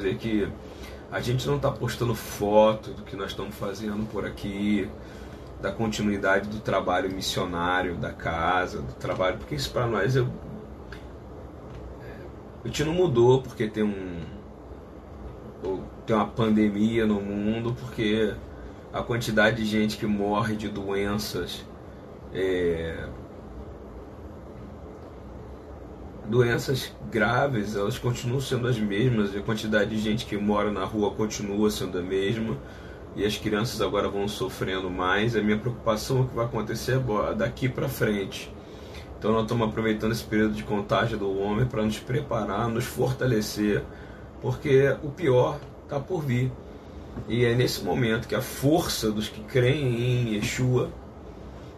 dizer que a gente não está postando foto do que nós estamos fazendo por aqui, da continuidade do trabalho missionário da casa, do trabalho, porque isso para nós é, a gente não mudou porque tem um tem uma pandemia no mundo, porque a quantidade de gente que morre de doenças é, doenças graves elas continuam sendo as mesmas a quantidade de gente que mora na rua continua sendo a mesma e as crianças agora vão sofrendo mais. A minha preocupação é o que vai acontecer daqui para frente. Então nós estamos aproveitando esse período de contágio do homem para nos preparar nos fortalecer porque o pior está por vir. E é nesse momento que a força dos que creem em Yeshua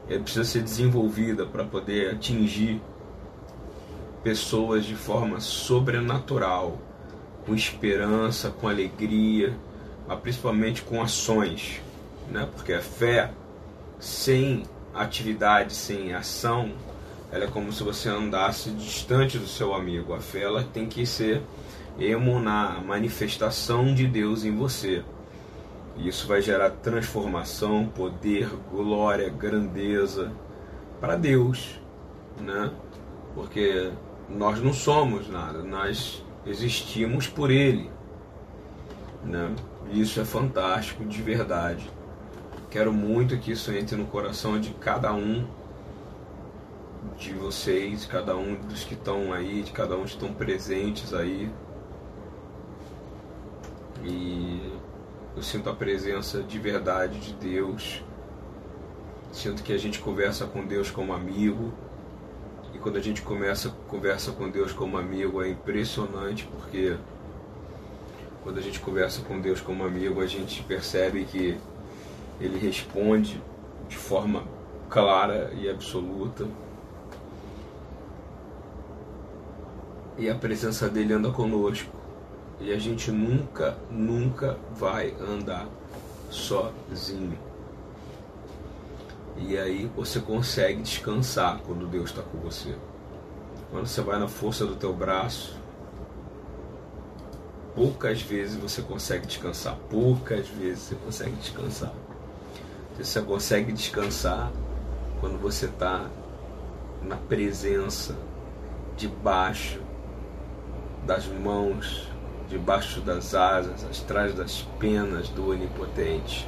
é, precisa ser desenvolvida para poder atingir pessoas de forma sobrenatural, com esperança, com alegria, mas principalmente com ações, né? Porque a fé sem atividade, sem ação, ela é como se você andasse distante do seu amigo. A fé ela tem que ser emunar a manifestação de Deus em você. E isso vai gerar transformação, poder, glória, grandeza para Deus, né? Porque nós não somos nada, nós existimos por Ele, né? Isso é fantástico, de verdade. Quero muito que isso entre no coração de cada um de vocês, cada um dos que estão aí, de cada um que estão presentes aí. E eu sinto a presença de verdade de Deus. Sinto que a gente conversa com Deus como amigo. Quando a gente começa conversa com Deus como amigo é impressionante porque quando a gente conversa com Deus como amigo, a gente percebe que ele responde de forma clara e absoluta. E a presença dele anda conosco. E a gente nunca, nunca vai andar sozinho. E aí você consegue descansar quando Deus está com você. Quando você vai na força do teu braço, poucas vezes você consegue descansar. Poucas vezes você consegue descansar. Você consegue descansar quando você está na presença, debaixo das mãos debaixo das asas, atrás das penas do Onipotente.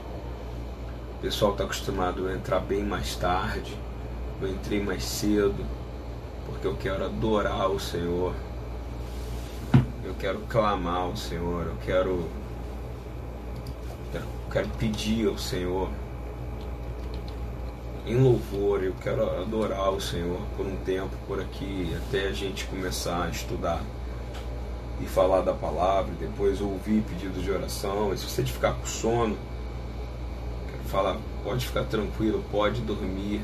O pessoal está acostumado a entrar bem mais tarde, eu entrei mais cedo, porque eu quero adorar o Senhor, eu quero clamar ao Senhor, eu quero, eu quero pedir ao Senhor. Em louvor, eu quero adorar o Senhor por um tempo por aqui, até a gente começar a estudar e falar da palavra, depois ouvir pedidos de oração. E se você ficar com sono, falar, pode ficar tranquilo, pode dormir.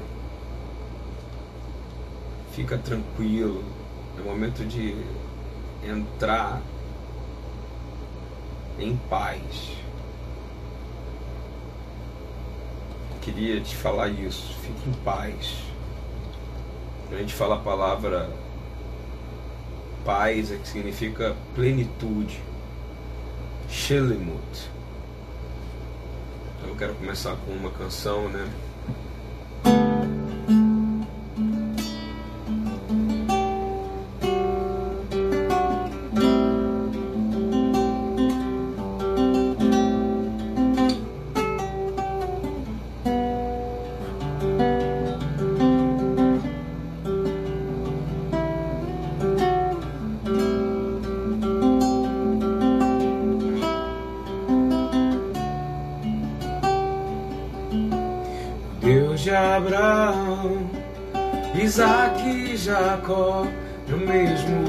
Fica tranquilo. É momento de entrar em paz. queria te falar isso. Fique em paz. A gente fala a palavra paz, é que significa plenitude. Shelemut. Quero começar com uma canção, né? Jacó o mesmo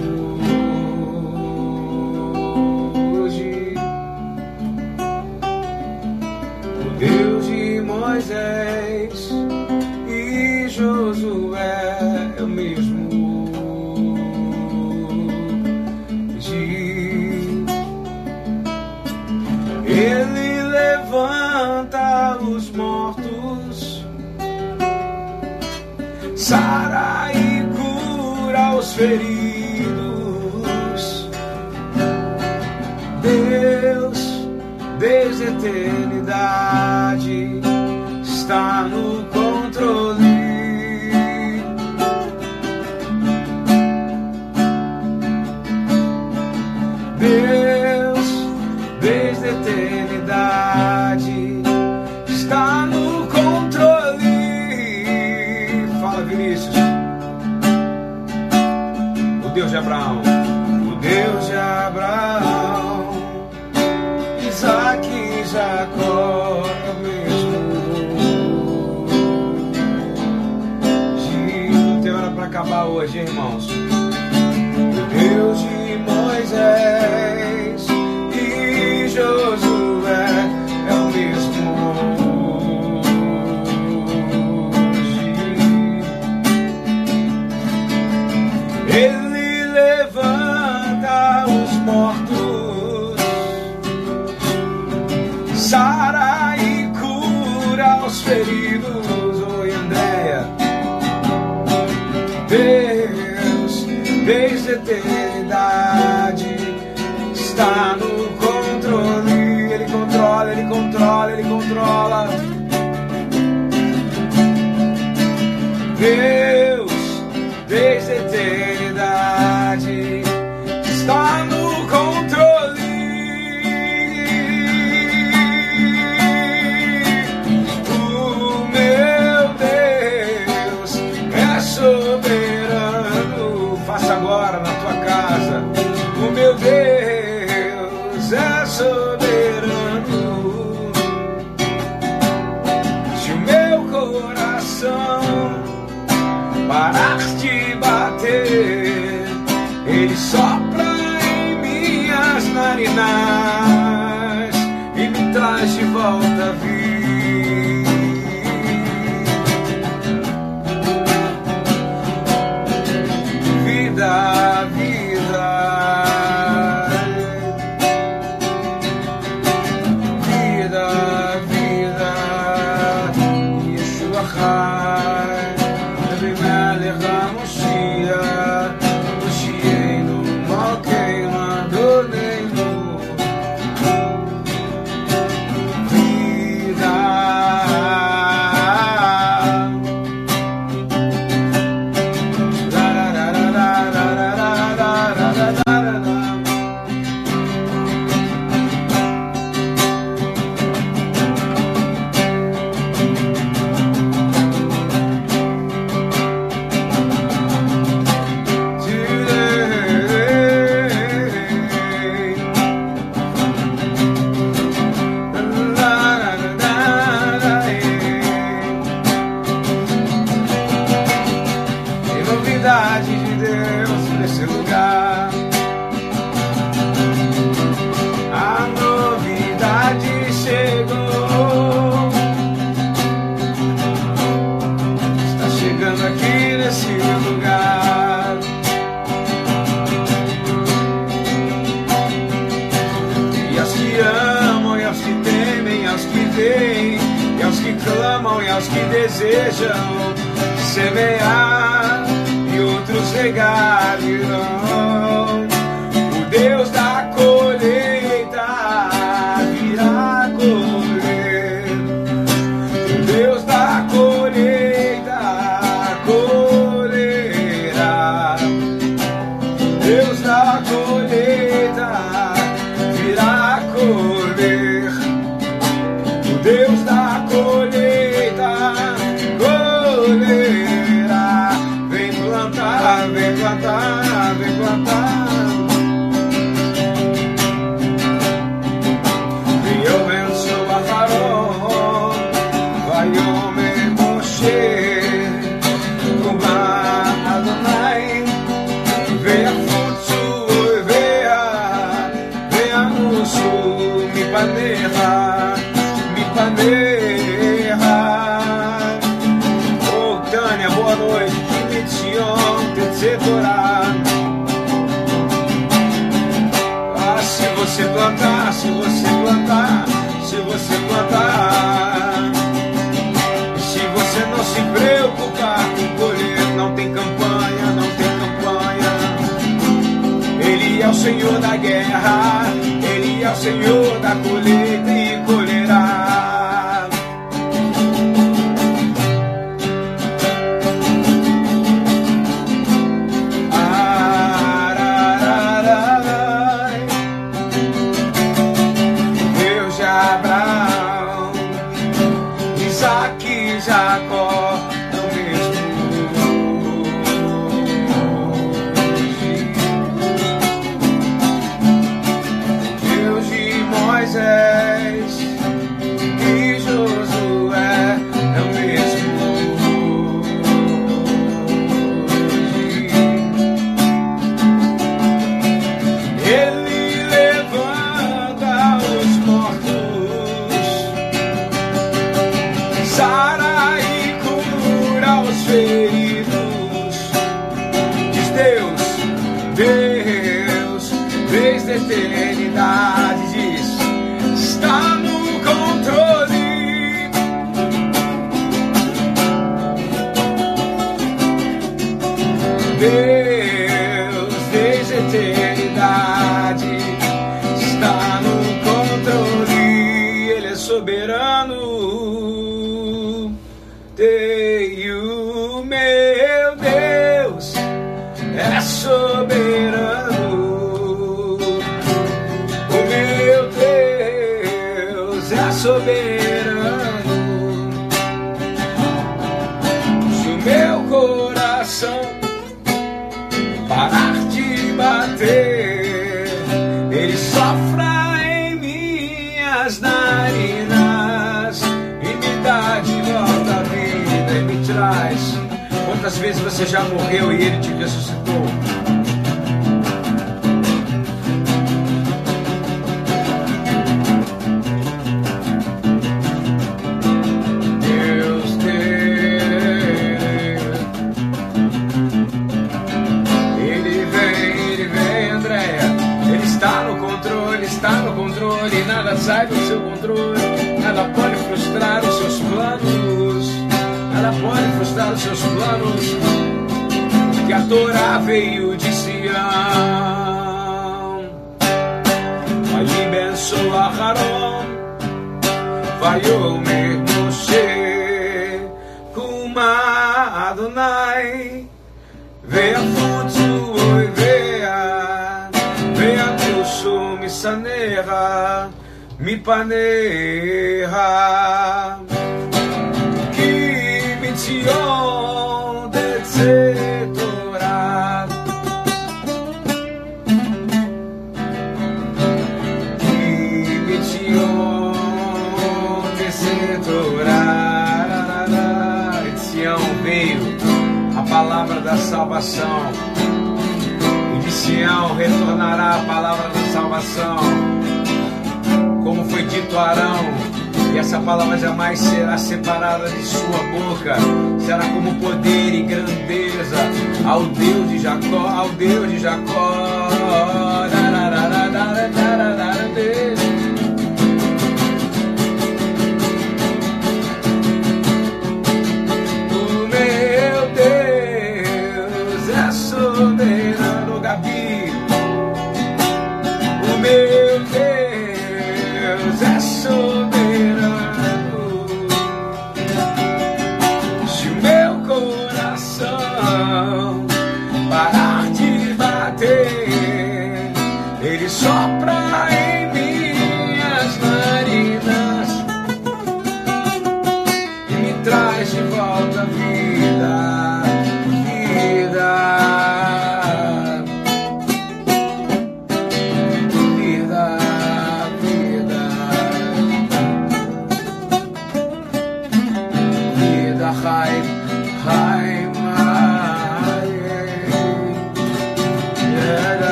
parar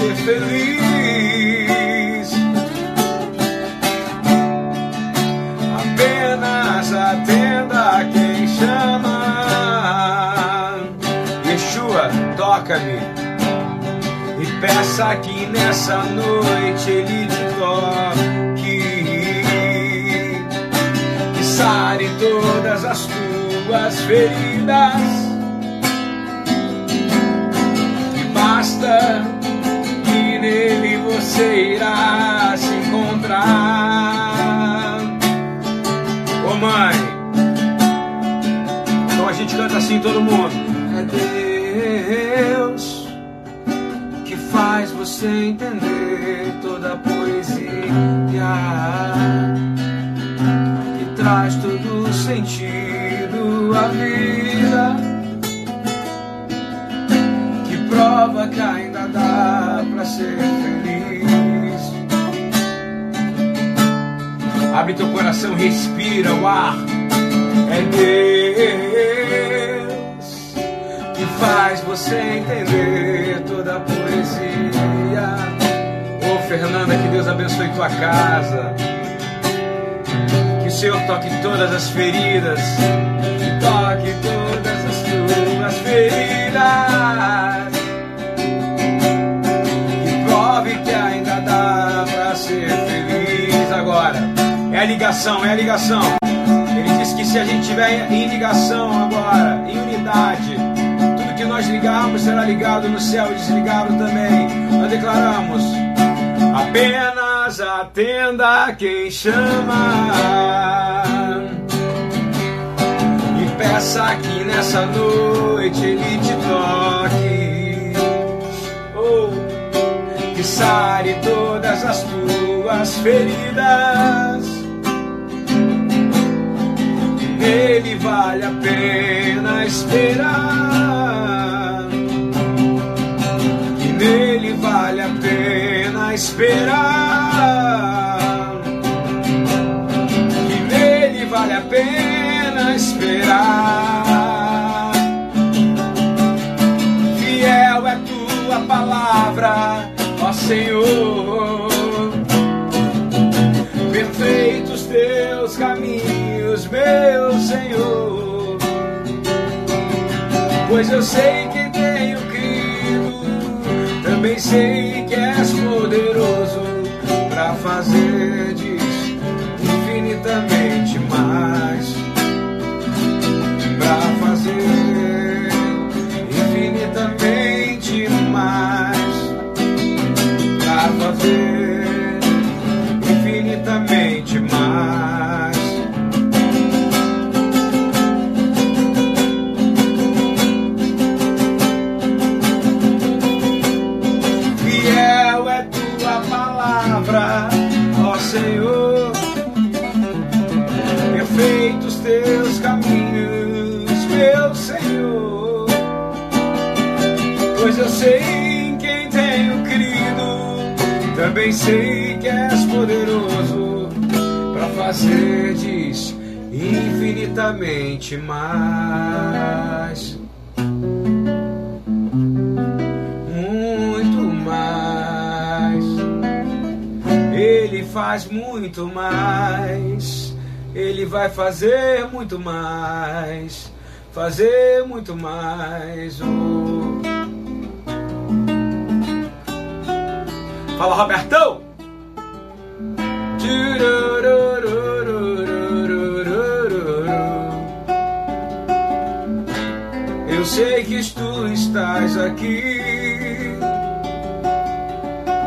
ser feliz. Apenas atenda quem chama. Yeshua, toca-me e peça que nessa noite ele te toque. Que sare todas as tuas feridas. Será ligado no céu e desligado também. Nós declaramos: apenas atenda quem chama. E peça que nessa noite ele te toque. Oh, que sare todas as tuas feridas nele vale a pena esperar. Vale a pena esperar. Que nele vale a pena esperar. Fiel é tua palavra, ó Senhor. Perfeitos teus caminhos, meu Senhor. Pois eu sei que sei que és poderoso para fazer também sei que és poderoso para fazer disso infinitamente mais. Muito mais. Ele faz muito mais. Ele vai fazer muito mais. Fazer muito mais. Oh. Fala, Robertão! Eu sei que tu estás aqui.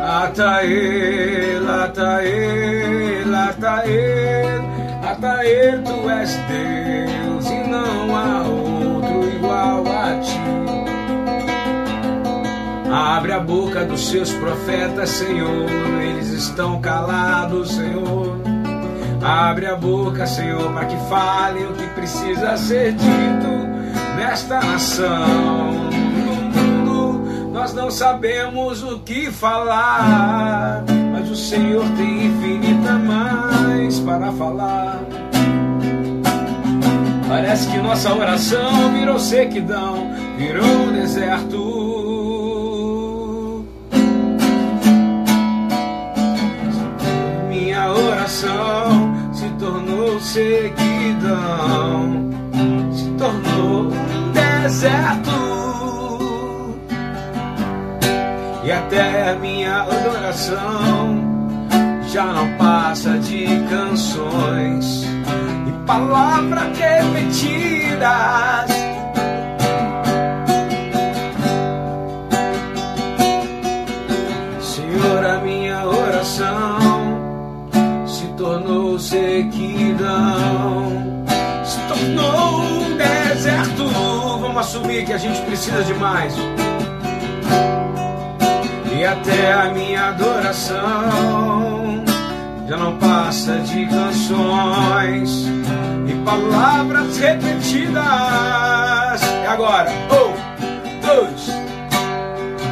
Ataê, Ataê, Ataê, Ataê, tu és Deus e não há outro igual a ti. Abre a boca dos seus profetas, Senhor, eles estão calados, Senhor. Abre a boca, Senhor, para que falem o que precisa ser dito nesta nação. No mundo, nós não sabemos o que falar, mas o Senhor tem infinita mais para falar. Parece que nossa oração virou sequidão, virou deserto. Se tornou sequidão, se tornou um deserto. E até minha adoração já não passa de canções e palavras repetidas. Sequidão, se tornou um deserto. Vamos assumir que a gente precisa de mais. E até a minha adoração já não passa de canções e palavras repetidas. E agora, um, dois,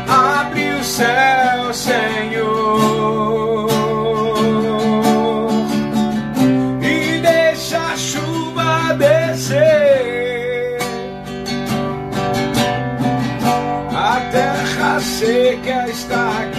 abre os céus, terra seca está aqui.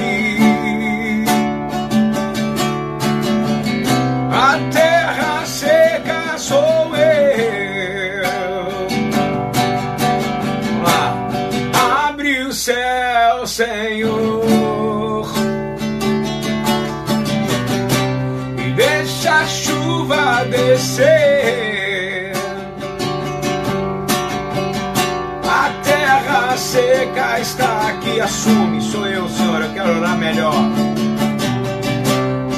Aqui. Assume, sou eu, Senhor. Eu quero orar melhor.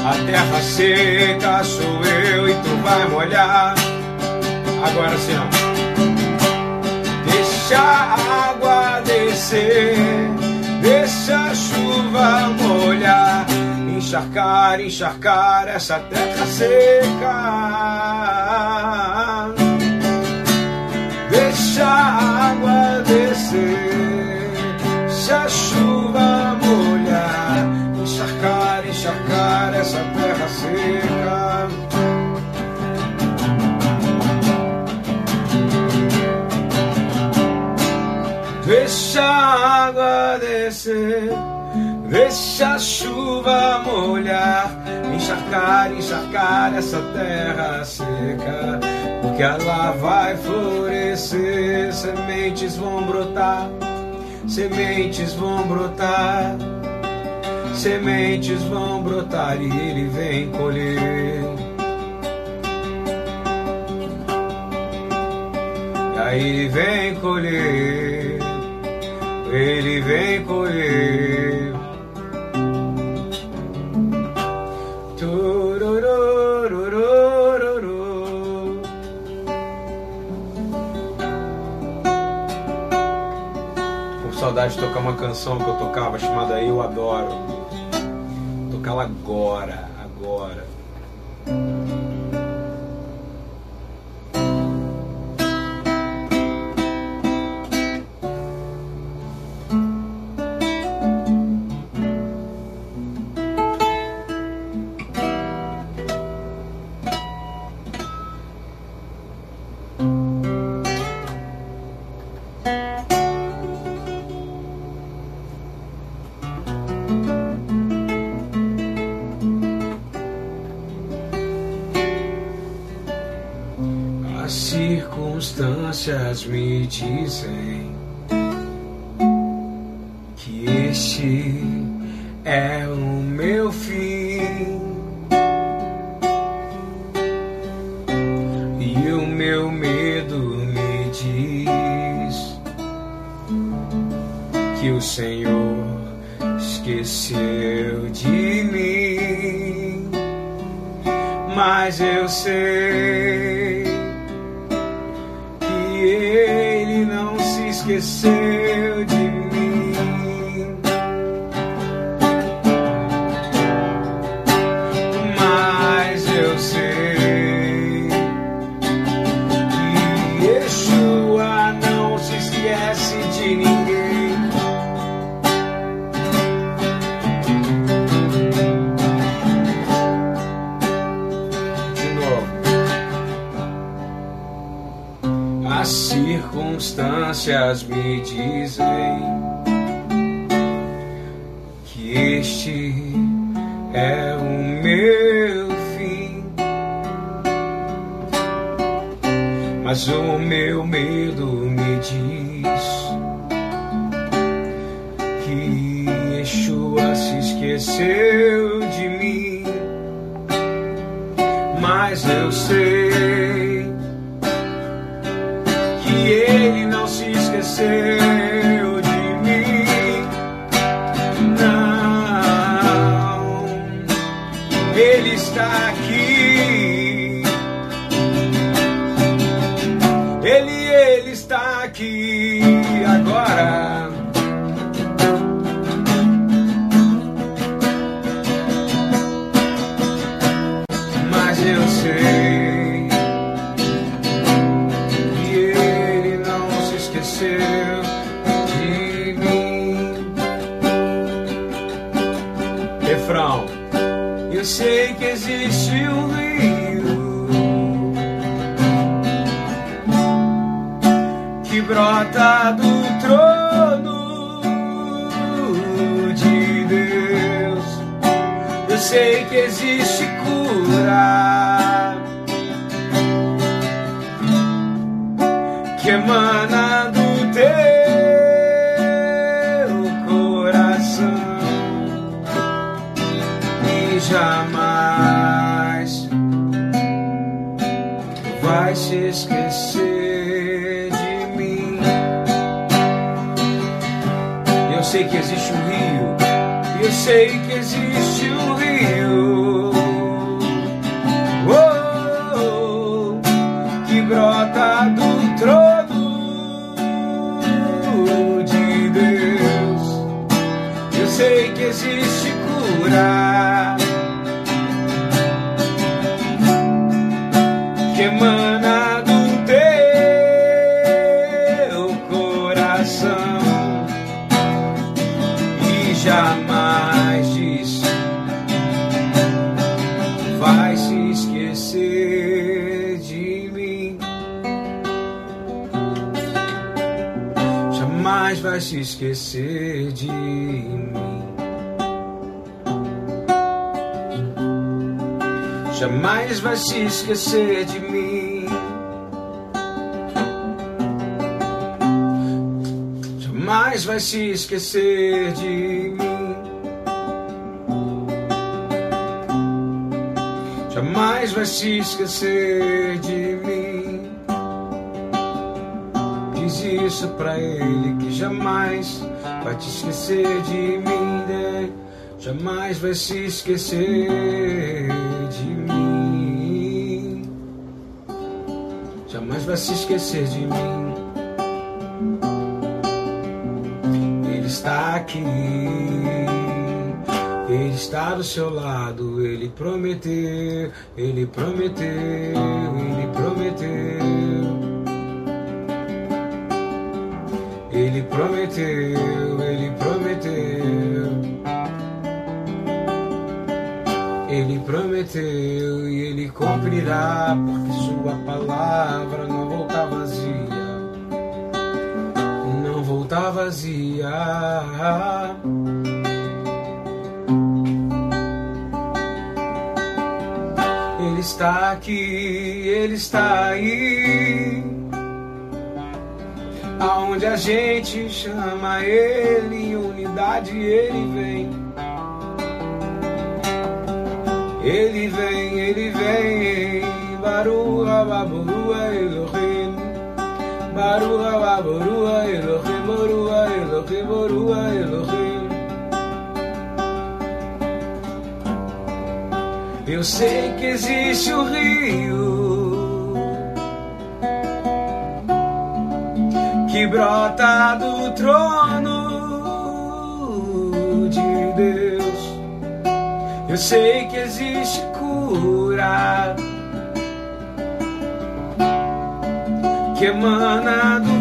A terra seca sou eu e tu vai molhar. Agora sim, ó. Deixa a água descer, deixa a chuva molhar, encharcar, encharcar essa terra seca. Deixa a água descer, deixa a chuva molhar, encharcar, encharcar essa terra seca. Deixa a água descer, deixa a chuva molhar, encharcar, encharcar essa terra seca, porque ela vai florescer, sementes vão brotar, sementes vão brotar, sementes vão brotar e ele vem colher. Aí vem colher, ele vem colher. Saudade de tocar uma canção que eu tocava chamada Eu Adoro. Tocá-la agora, agora. as me, Jesus. Existe cura vai se esquecer de mim. Jamais vai se esquecer de mim. Jamais vai se esquecer de mim. Diz isso pra ele que jamais vai te esquecer de mim. né? Jamais vai se esquecer Se esquecer de mim. Ele está aqui. Ele está do seu lado, ele prometeu, ele prometeu, ele prometeu. Ele prometeu, ele prometeu. Ele prometeu e ele cumprirá, Aonde a gente chama ele unidade, ele vem. Ele vem, ele vem, Barua Baburua Elohim, Barua Baburua Elohim, Borua Elohim, Borua Elohim. Eu sei que existe o rio brota do trono de Deus. Eu sei que existe cura que emana do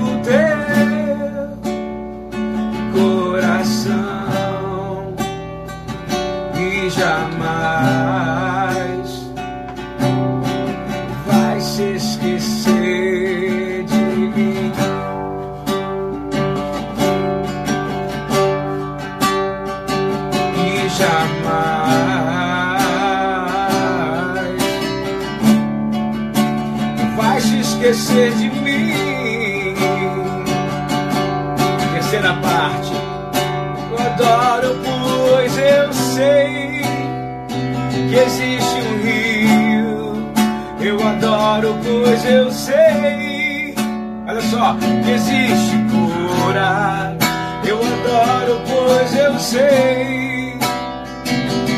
adoro, pois eu sei. Olha só, que existe cura. Eu adoro, pois eu sei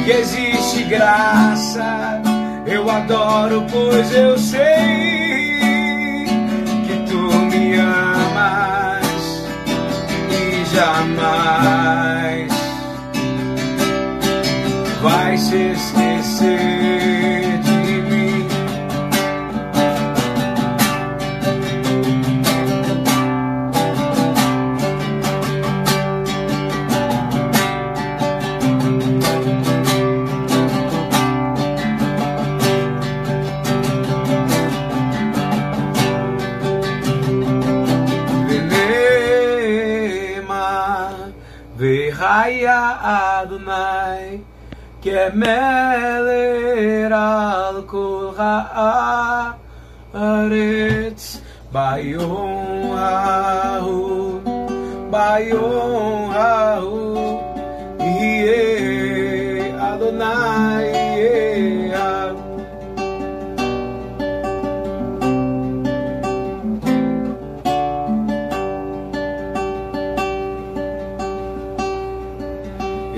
que existe graça. Eu adoro, pois eu sei que tu me amas e jamais vai se esquecer Adonai Kemeler al kol ha'aretz Bayon ha'hu Bayon ha'hu Yeh Adonai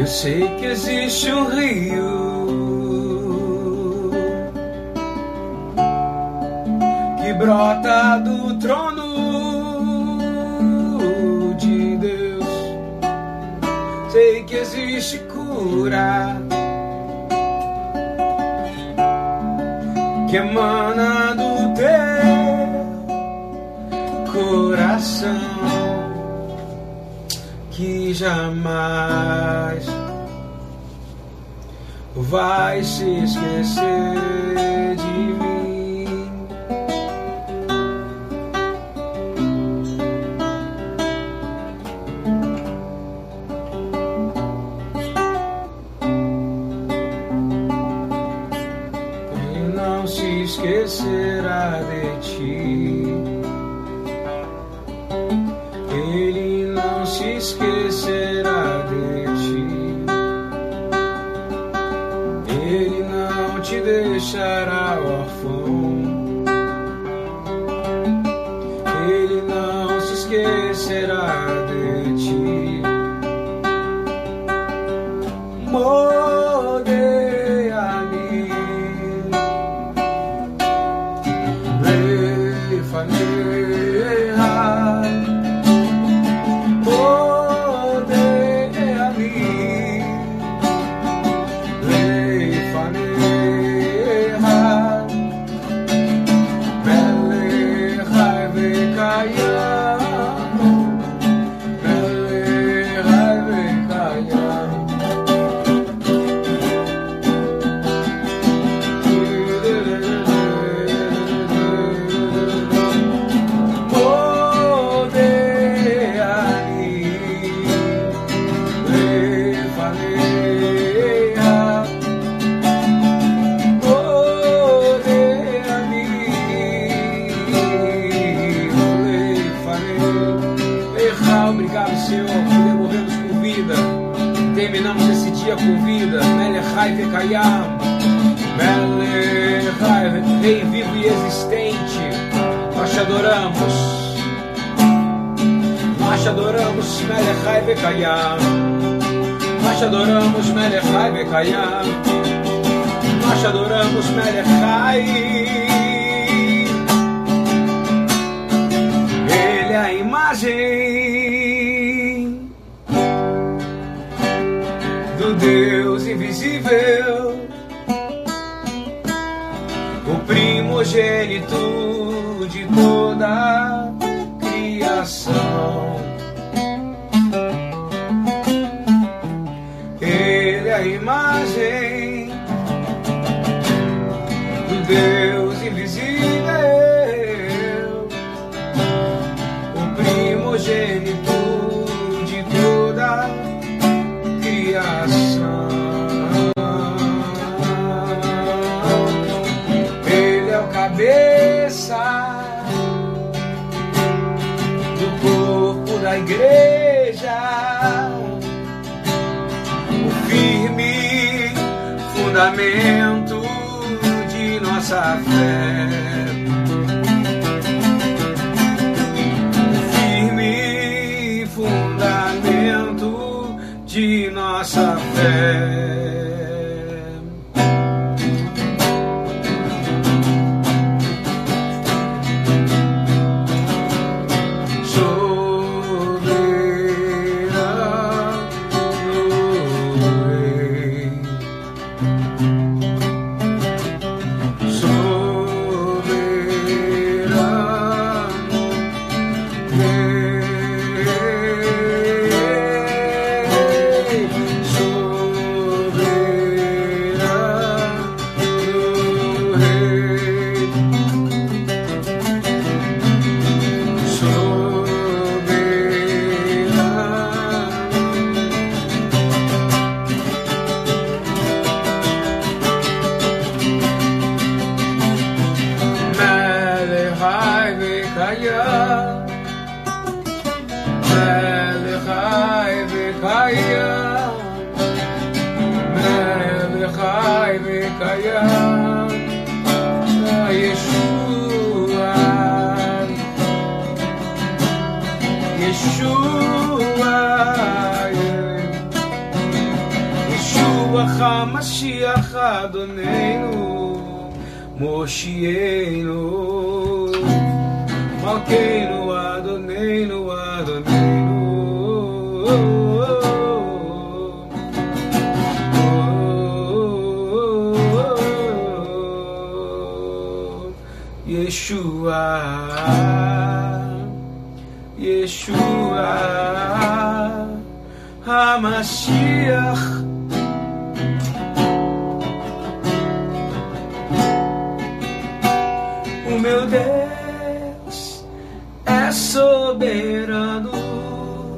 sei que existe um rio que brota do trono de Deus. Sei que existe cura que emana do teu coração que jamais vai se esquecer de mim. E não se esquecerá de ti. excuses. Yeshua HaMashiach O meu Deus é soberano.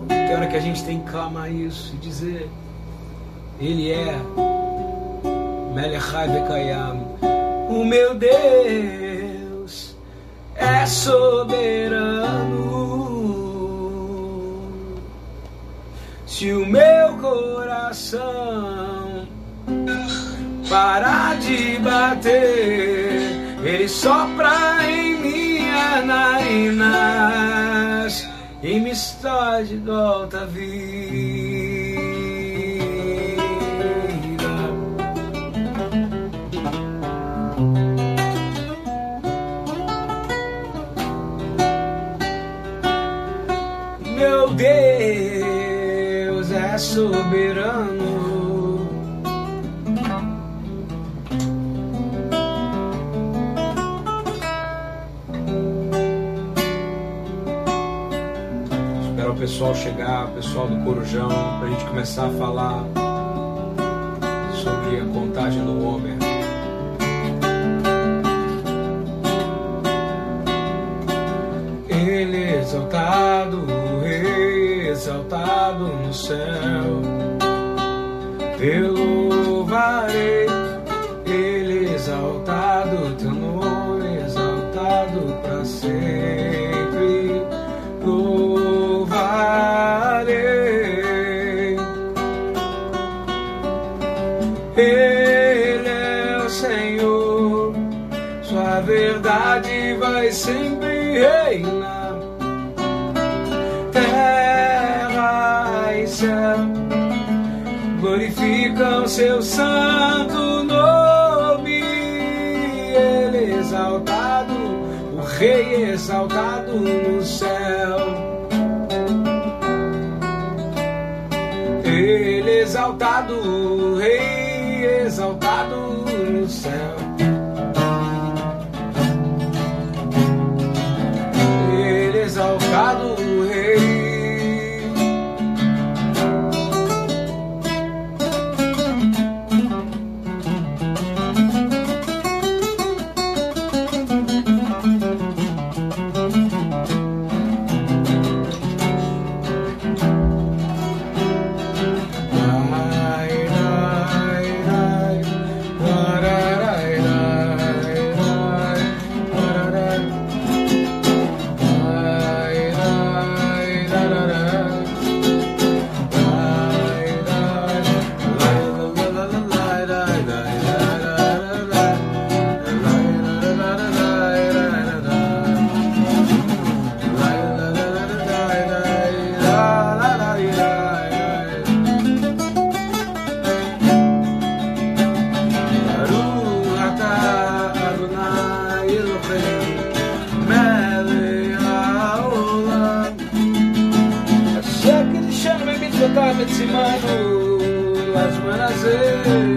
Que hora que a gente tem que clamar isso e dizer: Ele é Melechai Bekayam. O meu Deus soberano. Se o meu coração parar de bater, ele sopra em minha narinas e me traz de volta a vida. Soberano. Espero o pessoal chegar, o pessoal do Corujão, para a gente começar a falar sobre a contagem do Homer. Ele exaltado, Rei exaltado no céu. Eu louvarei, Ele exaltado, teu nome exaltado para sempre. Glorificam Seu santo nome. Ele exaltado, o Rei exaltado no céu. Ele exaltado, prometi mano, as manazes.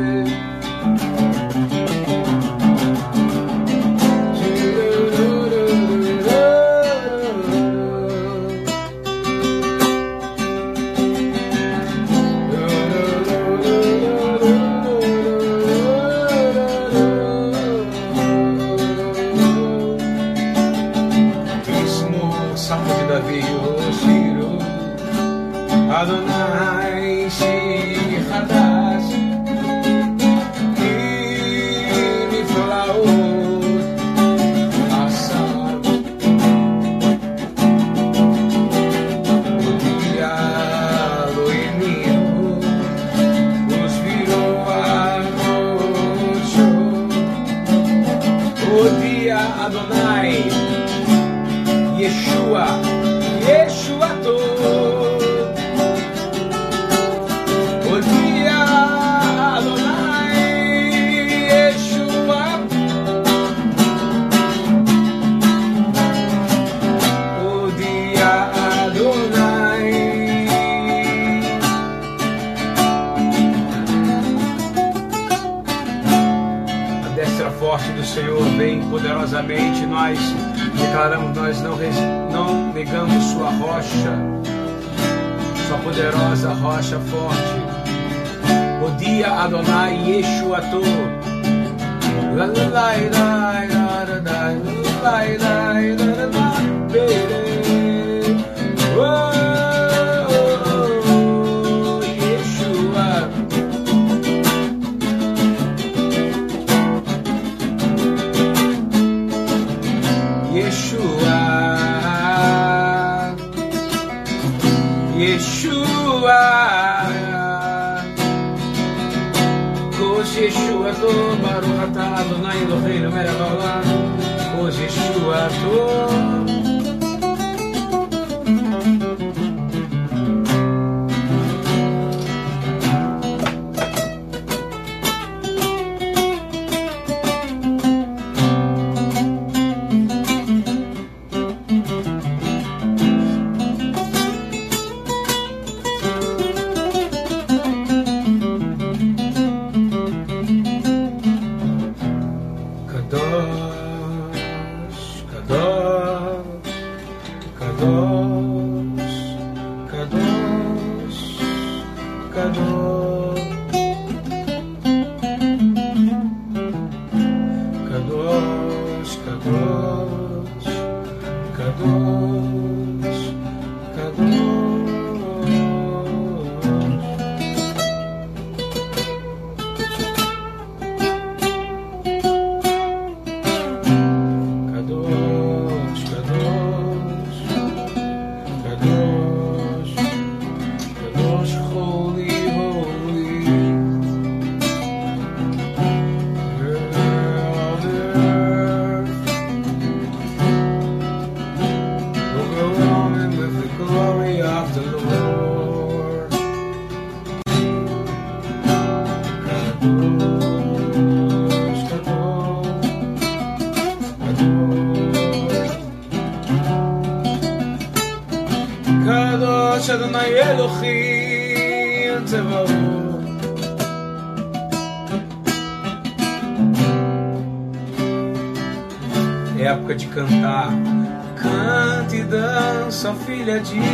filha de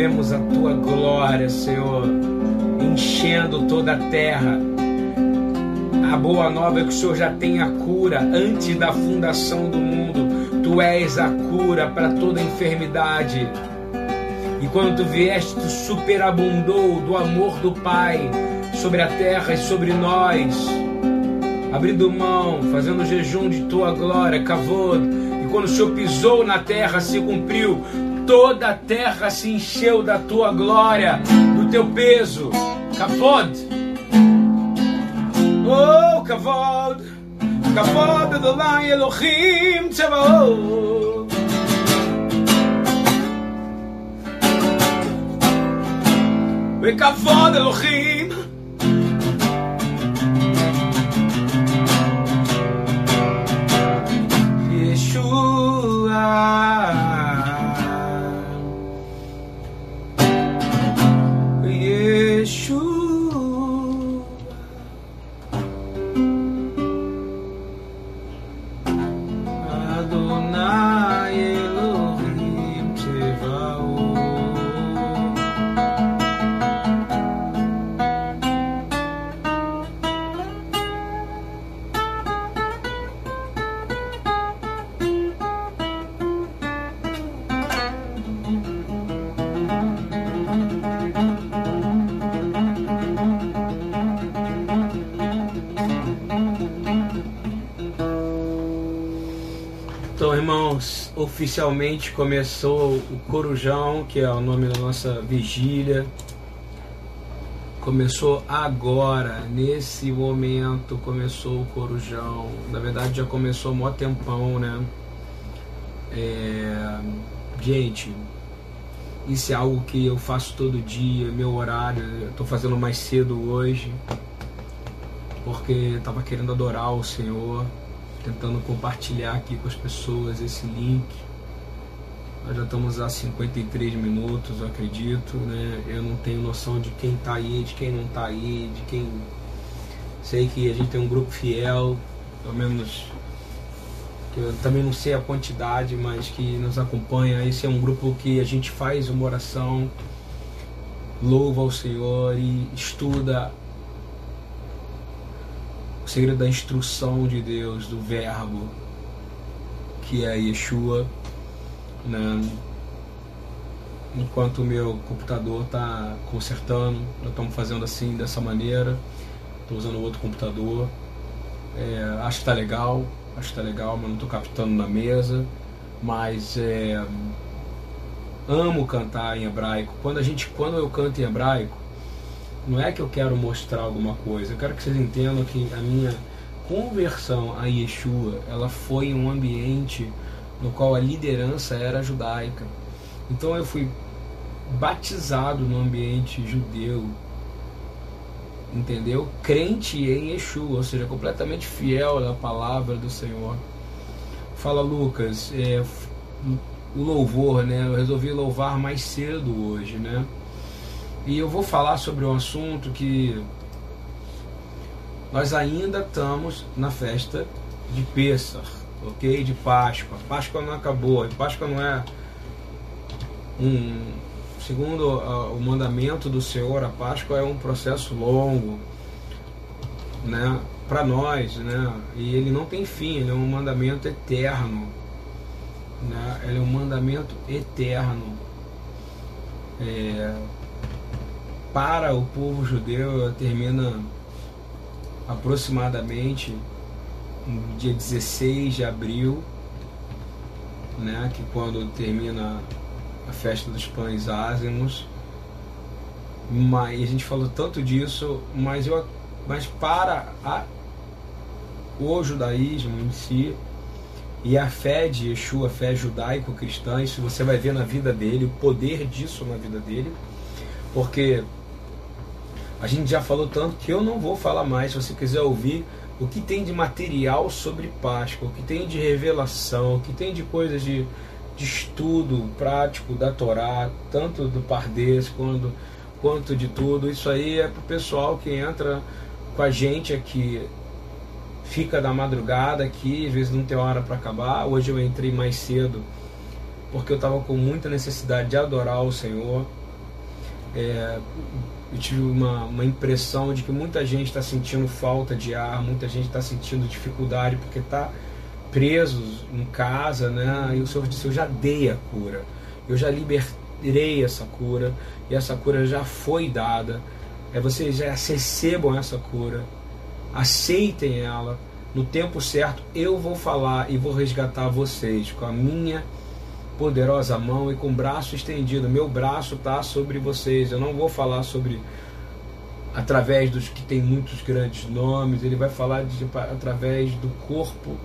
vemos a tua glória, Senhor, enchendo toda a terra. A boa nova é que o Senhor já tem a cura antes da fundação do mundo. Tu és a cura para toda enfermidade. E quando tu vieste, tu superabundou do amor do Pai sobre a terra e sobre nós, abrindo mão, fazendo jejum de tua glória, Kavod. E quando o Senhor pisou na terra, se cumpriu Toda a terra se encheu da tua glória, do teu peso, Kavod. Oh, Kavod, Kavod Adonai Elohim Tzevaot. וכבוד אלוהים oficialmente começou o Corujão, que é o nome da nossa vigília. Começou agora, nesse momento começou o Corujão. Na verdade já começou há mó tempão, né? É... Gente, isso é algo que eu faço todo dia, meu horário. Eu tô fazendo mais cedo hoje, porque estava querendo adorar o Senhor, tentando compartilhar aqui com as pessoas esse link nós já estamos a 53 minutos, eu acredito, né? Eu não tenho noção de quem está aí, de quem não está aí, de quem. Sei que a gente tem um grupo fiel, pelo menos eu também não sei a quantidade, mas que nos acompanha. Esse é um grupo que a gente faz uma oração, louva ao Senhor e estuda o segredo da instrução de Deus, do Verbo, que é Yeshua né? Enquanto o meu computador está consertando, nós estamos fazendo assim, dessa maneira. Estou usando outro computador. É, acho que está legal, acho que está legal, mas não estou captando na mesa. Mas é, amo cantar em hebraico. Quando a gente, quando eu canto em hebraico, não é que eu quero mostrar alguma coisa. Eu quero que vocês entendam que a minha conversão a Yeshua, ela foi em um ambiente no qual a liderança era judaica. Então eu fui batizado no ambiente judeu, entendeu? Crente em Yeshua, ou seja, completamente fiel à palavra do Senhor. Fala Lucas, é, o louvor, né? Eu resolvi louvar mais cedo hoje, né? E eu vou falar sobre um assunto que nós ainda estamos na festa de Pêssar ok? De Páscoa. Páscoa não acabou. Páscoa não é um. Segundo uh, o mandamento do Senhor, a Páscoa é um processo longo, né? Para nós, né? E ele não tem fim. Ele é um mandamento eterno, né? Ele é um mandamento eterno. É, para o povo judeu termina aproximadamente dia 16 de abril, né, que quando termina a festa dos pães ázimos. Mas a gente falou tanto disso, mas eu mas para a, o judaísmo em si e a fé de Yeshua, a fé judaico-cristã, isso você vai ver na vida dele, o poder disso na vida dele, porque a gente já falou tanto que eu não vou falar mais. Se você quiser ouvir, o que tem de material sobre Páscoa, o que tem de revelação, o que tem de coisas de, de estudo prático da Torá, tanto do Pardês quanto, quanto de tudo. Isso aí é pro pessoal que entra com a gente aqui, fica da madrugada aqui, às vezes não tem hora para acabar. Hoje eu entrei mais cedo porque eu estava com muita necessidade de adorar o Senhor. É, eu tive uma, uma impressão de que muita gente está sentindo falta de ar, muita gente está sentindo dificuldade porque está preso em casa, né? E o Senhor disse: Eu já dei a cura, eu já liberei essa cura e essa cura já foi dada. É vocês já recebam essa cura, aceitem ela. No tempo certo, eu vou falar e vou resgatar vocês com a minha poderosa mão e com o braço estendido. Meu braço está sobre vocês. Eu não vou falar sobre através dos que tem muitos grandes nomes. Ele vai falar de, através do corpo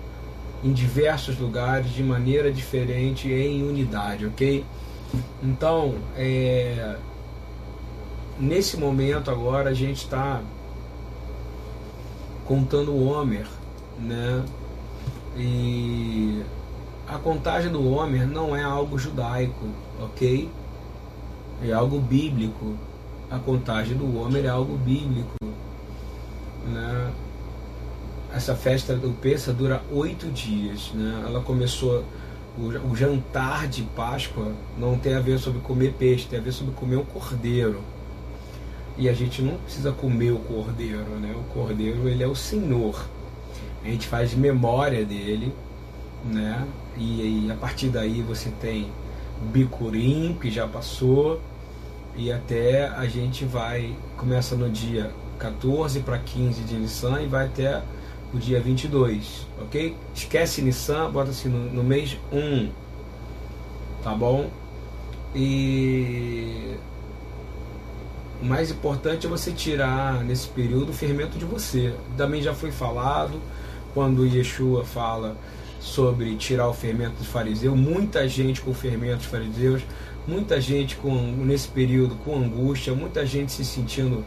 em diversos lugares de maneira diferente em unidade, ok? Então, é, nesse momento agora a gente está contando o Homer, né? E a contagem do Homer não é algo judaico, ok? É algo bíblico. A contagem do Homer é algo bíblico. Né? Essa festa do Pessa dura oito dias. Né? Ela começou. O, o jantar de Páscoa não tem a ver sobre comer peixe, tem a ver sobre comer um cordeiro. E a gente não precisa comer o cordeiro, né? O cordeiro ele é o Senhor. A gente faz memória dele, né? E, a partir daí você tem Bicurim, que já passou, e até a gente vai, começa no dia 14 para 15 de Nissan e vai até o dia 22, ok? Esquece Nissan, bota assim no, no mês 1, tá bom? E o mais importante é você tirar nesse período o fermento de você. Também já foi falado quando Yeshua fala sobre tirar o fermento dos fariseus, muita gente com fermento dos fariseus, muita gente com nesse período com angústia, muita gente se sentindo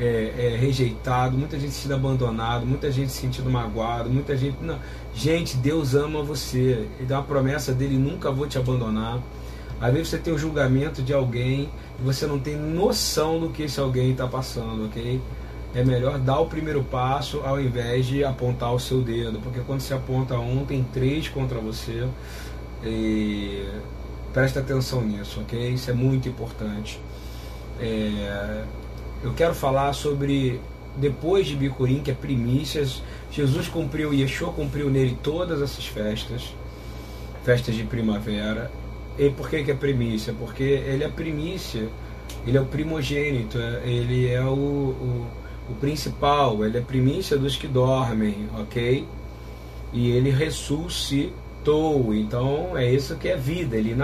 é, é, rejeitado, muita gente se sentindo abandonado, muita gente se sentindo magoado, muita gente. Não. Gente, Deus ama você. Ele dá uma promessa dele, nunca vou te abandonar. Às vezes você tem o julgamento de alguém e você não tem noção do que esse alguém está passando, ok? É melhor dar o primeiro passo ao invés de apontar o seu dedo, porque quando se aponta um, tem três contra você. E presta atenção nisso, ok? Isso é muito importante. É, eu quero falar sobre depois de Bicurim, que é primícias. Jesus cumpriu, Yeshua cumpriu nele todas essas festas, festas de primavera. E por que, que é primícia? Porque ele é primícia, ele é o primogênito, é, ele é o, o o principal, ele é primícia dos que dormem, ok? E ele ressuscitou, então é isso que é vida, ele,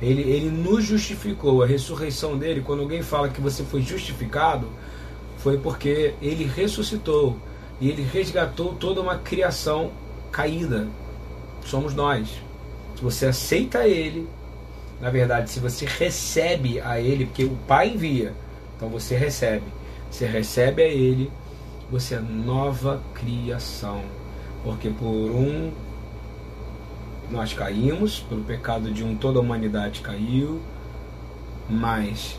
ele, ele nos justificou, a ressurreição dele, quando alguém fala que você foi justificado, foi porque ele ressuscitou. E ele resgatou toda uma criação caída, somos nós. Se você aceita ele, na verdade, se você recebe a ele, porque o Pai envia, então você recebe você recebe a Ele, você é nova criação. Porque por um nós caímos, pelo pecado de um toda a humanidade caiu, mas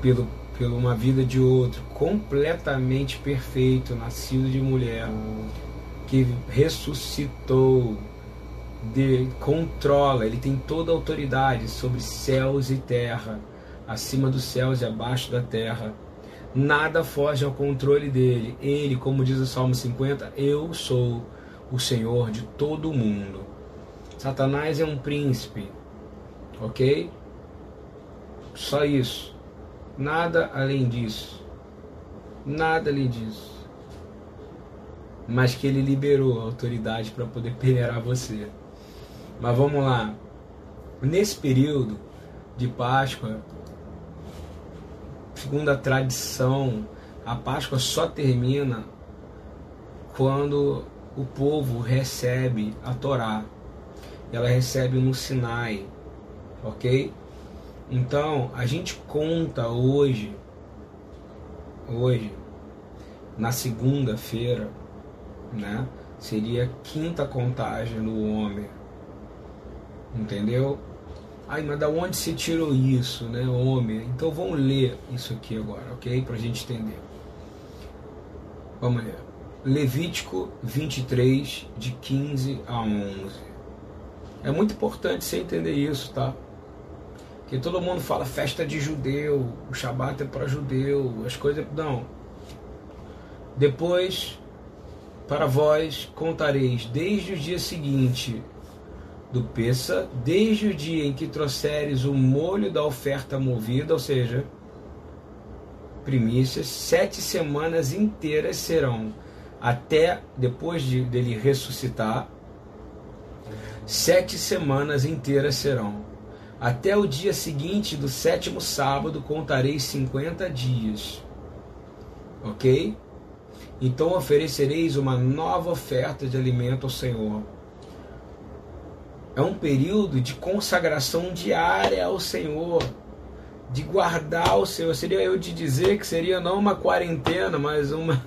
pelo, pela uma vida de outro completamente perfeito, nascido de mulher, que ressuscitou, de, controla, ele tem toda a autoridade sobre céus e terra, acima dos céus e abaixo da terra nada foge ao controle dele. Ele, como diz o Salmo 50, eu sou o Senhor de todo o mundo. Satanás é um príncipe, ok? Só isso. Nada além disso. Nada além disso. Mas que ele liberou a autoridade para poder peneirar você. Mas vamos lá. Nesse período de Páscoa, segundo a tradição, a Páscoa só termina quando o povo recebe a Torá. Ela recebe no Sinai, ok? Então a gente conta hoje, hoje, na segunda-feira, né? Seria a quinta contagem do homem, entendeu? Ai, mas da onde se tirou isso, né, homem? Então vamos ler isso aqui agora, ok? Para a gente entender. Vamos ler. Levítico 23, de 15 a 11. É muito importante você entender isso, tá? Que todo mundo fala festa de judeu, o Shabat é para judeu, as coisas. Não. Depois, para vós contareis desde o dia seguinte do Peça, desde o dia em que trouxeres o molho da oferta movida, ou seja, primícias, sete semanas inteiras serão até depois de, dele ressuscitar, sete semanas inteiras serão. Até o dia seguinte do sétimo sábado contarei cinquenta dias. Ok? Então oferecereis uma nova oferta de alimento ao Senhor. É um período de consagração diária ao Senhor, de guardar o Senhor. Seria eu de dizer que seria não uma quarentena, mas uma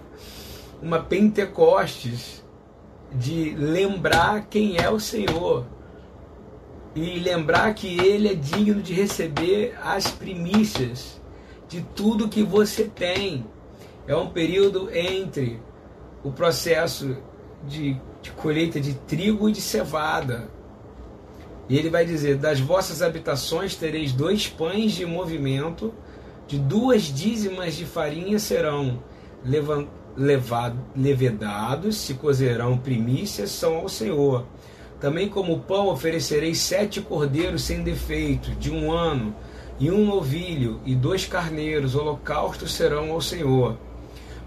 uma Pentecostes de lembrar quem é o Senhor e lembrar que Ele é digno de receber as primícias de tudo que você tem. É um período entre o processo de, de colheita de trigo e de cevada. E ele vai dizer: Das vossas habitações tereis dois pães de movimento, de duas dízimas de farinha serão levado, levedados, se cozerão primícias, são ao Senhor. Também como pão oferecerei sete cordeiros sem defeito, de um ano, e um novilho, e dois carneiros, holocaustos serão ao Senhor.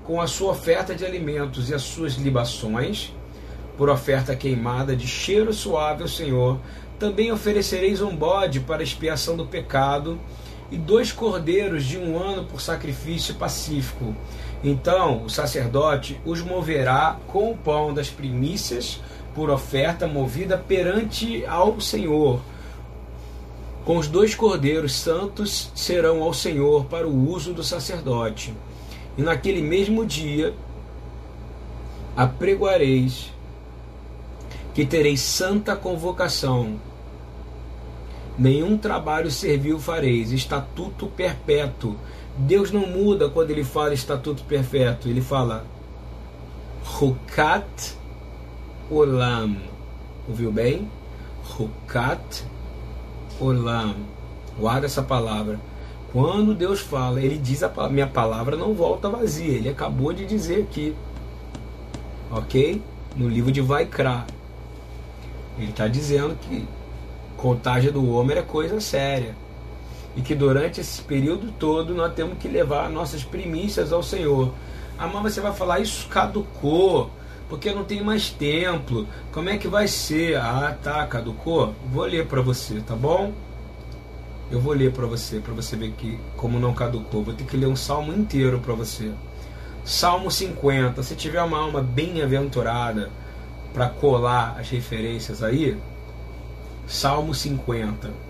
Com a sua oferta de alimentos e as suas libações, por oferta queimada de cheiro suave ao Senhor, também oferecereis um bode para expiação do pecado, e dois cordeiros de um ano por sacrifício pacífico. Então o sacerdote os moverá com o pão das primícias por oferta movida perante ao Senhor. Com os dois cordeiros santos serão ao Senhor para o uso do sacerdote. E naquele mesmo dia apregoareis que tereis santa convocação. Nenhum trabalho servil fareis, estatuto perpétuo Deus não muda quando ele fala estatuto perfeito, ele fala Hukat Olam. Ouviu bem? Hukat Olam. Guarda essa palavra. Quando Deus fala, ele diz a minha palavra não volta vazia. Ele acabou de dizer aqui. Ok? No livro de Vaikra. Ele está dizendo que contagem do homem é coisa séria e que durante esse período todo nós temos que levar nossas primícias ao Senhor. Ah, mas você vai falar, isso caducou, porque não tem mais templo. Como é que vai ser? Ah, tá, caducou? Vou ler para você, tá bom? Eu vou ler para você, para você ver que como não caducou. Vou ter que ler um salmo inteiro para você. Salmo 50. Se tiver uma alma bem-aventurada para colar as referências aí, Salmo 50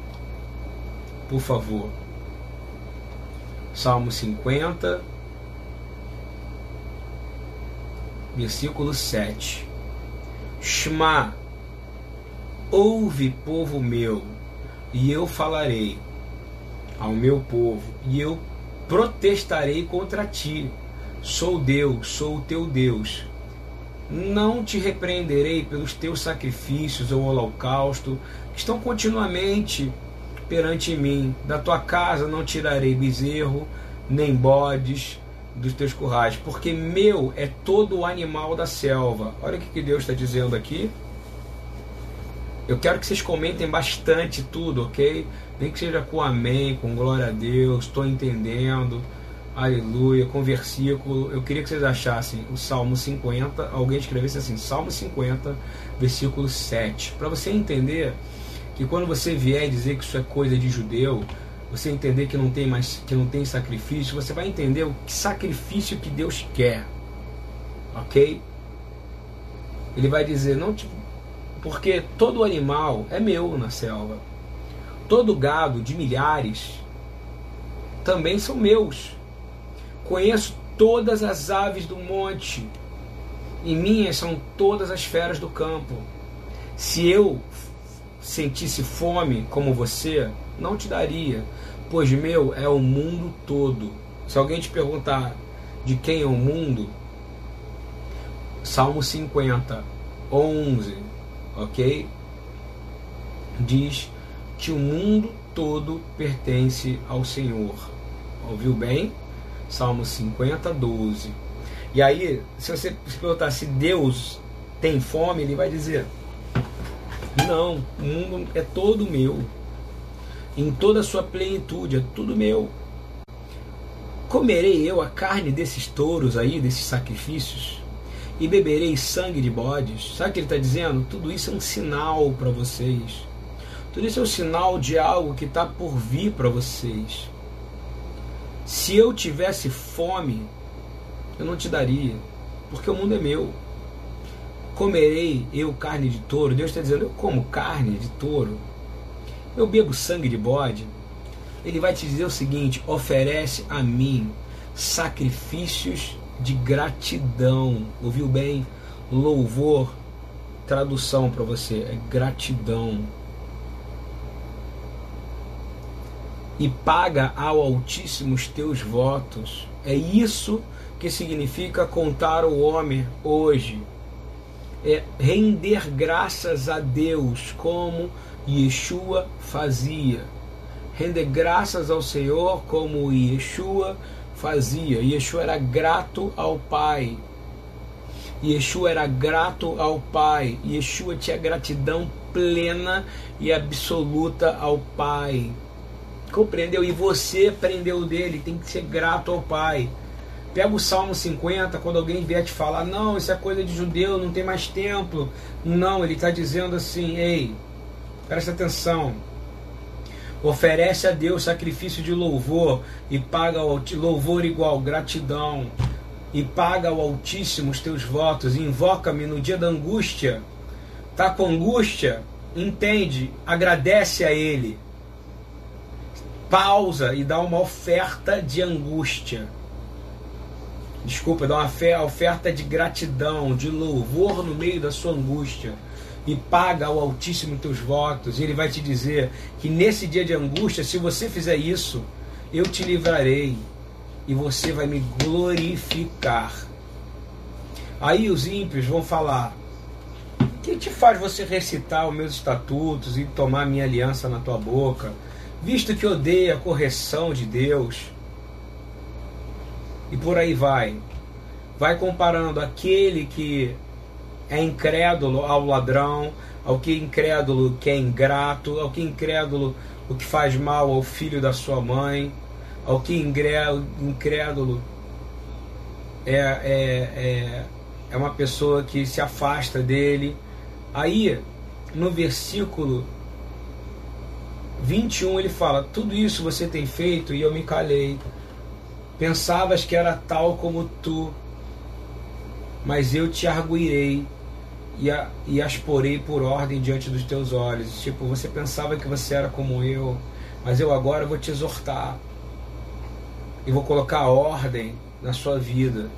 por favor. Salmo 50, versículo 7. Shema, ouve, povo meu, e eu falarei ao meu povo, e eu protestarei contra ti. Sou Deus, sou o teu Deus. Não te repreenderei pelos teus sacrifícios ou holocausto, que estão continuamente perante mim. Da tua casa não tirarei bezerro, nem bodes dos teus currais, porque meu é todo o animal da selva. Olha o que Deus está dizendo aqui. Eu quero que vocês comentem bastante tudo, ok? Nem que seja com amém, com glória a Deus, estou entendendo, aleluia, com versículo. Eu queria que vocês achassem o Salmo 50, alguém escrevesse assim, Salmo 50, versículo 7, para você entender que quando você vier dizer que isso é coisa de judeu, você entender que não tem mais que não tem sacrifício, você vai entender o que sacrifício que Deus quer. OK? Ele vai dizer não porque todo animal é meu na selva. Todo gado de milhares também são meus. Conheço todas as aves do monte, e minhas são todas as feras do campo. Se eu sentisse fome como você, não te daria, pois meu é o mundo todo. Se alguém te perguntar de quem é o mundo, Salmo 50, 11, ok? Diz que o mundo todo pertence ao Senhor. Ouviu bem? Salmo 50, 12. E aí, se você se perguntar se Deus tem fome, ele vai dizer: Não, o mundo é todo meu. Em toda a sua plenitude, é tudo meu. Comerei eu a carne desses touros aí, desses sacrifícios? E beberei sangue de bodes? Sabe o que ele está dizendo? Tudo isso é um sinal para vocês. Tudo isso é um sinal de algo que está por vir para vocês. Se eu tivesse fome, eu não te daria, porque o mundo é meu. Comerei eu carne de touro? Deus está dizendo, eu como carne de touro. Eu bebo sangue de bode. Ele vai te dizer o seguinte: oferece a mim sacrifícios de gratidão. Ouviu bem? Louvor. Tradução para você é gratidão. E paga ao Altíssimo os teus votos. É isso que significa contar o homem hoje. É render graças a Deus, como Yeshua fazia. Render graças ao Senhor, como Yeshua fazia. Yeshua era grato ao Pai. Yeshua era grato ao Pai. Yeshua tinha gratidão plena e absoluta ao Pai. Compreendeu? E você aprendeu dele, tem que ser grato ao Pai. Pega o Salmo 50, quando alguém vier te falar, não, isso é coisa de judeu, não tem mais templo. Não, ele está dizendo assim, ei, presta atenção. Oferece a Deus sacrifício de louvor e paga o louvor igual, gratidão. E paga ao Altíssimo os teus votos. Invoca-me no dia da angústia. Tá com angústia? Entende? Agradece a Ele. Pausa e dá uma oferta de angústia desculpa, dá uma oferta de gratidão, de louvor no meio da sua angústia e paga ao Altíssimo teus votos. E ele vai te dizer que nesse dia de angústia, se você fizer isso, eu te livrarei e você vai me glorificar. Aí os ímpios vão falar: que te faz você recitar os meus estatutos e tomar minha aliança na tua boca, visto que odeia a correção de Deus? e por aí vai. Vai comparando aquele que é incrédulo ao ladrão, ao que é incrédulo que é ingrato, ao que é incrédulo o que faz mal ao filho da sua mãe, ao que incrédulo é, é, é, é uma pessoa que se afasta dele. Aí, no versículo 21, ele fala: Tudo isso você tem feito e eu me calei. Pensavas que era tal como tu, mas eu te arguirei e, a, e as porei por ordem diante dos teus olhos. Tipo, você pensava que você era como eu, mas eu agora vou te exortar e vou colocar ordem na sua vida.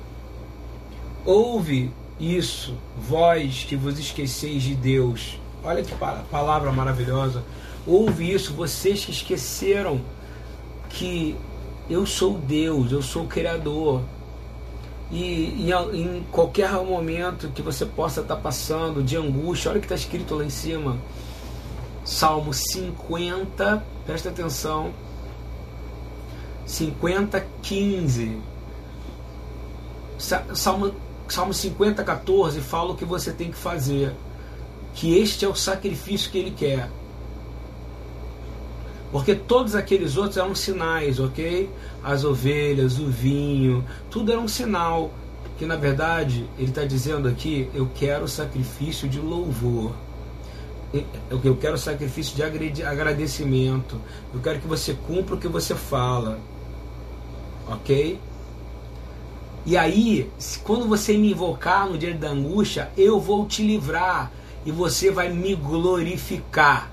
Ouve isso, vós que vos esqueceis de Deus. Olha que palavra maravilhosa. Ouve isso, vocês que esqueceram que eu sou Deus, eu sou o Criador. E em, em qualquer momento que você possa estar passando de angústia, olha o que está escrito lá em cima. Salmo 50, presta atenção. 50, 15. Salmo, Salmo 50, 14 fala o que você tem que fazer. Que este é o sacrifício que ele quer. Porque todos aqueles outros eram sinais, ok? As ovelhas, o vinho, tudo era um sinal. Que na verdade ele está dizendo aqui: eu quero sacrifício de louvor. Eu quero sacrifício de agradecimento. Eu quero que você cumpra o que você fala. Ok? E aí, quando você me invocar no dia da angústia, eu vou te livrar e você vai me glorificar.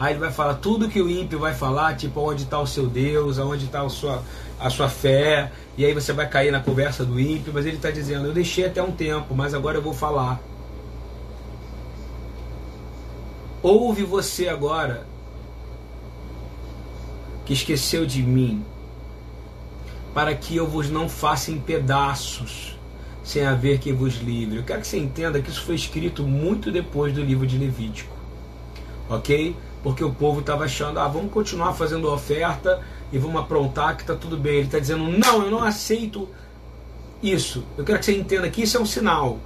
Aí ele vai falar tudo que o ímpio vai falar, tipo onde está o seu Deus, aonde está a sua, a sua fé, e aí você vai cair na conversa do ímpio, mas ele está dizendo, eu deixei até um tempo, mas agora eu vou falar. Ouve você agora que esqueceu de mim, para que eu vos não faça em pedaços, sem haver quem vos livre. Eu quero que você entenda que isso foi escrito muito depois do livro de Levítico, ok? Porque o povo estava achando, ah, vamos continuar fazendo oferta e vamos aprontar que está tudo bem. Ele está dizendo, não, eu não aceito isso. Eu quero que você entenda que isso é um sinal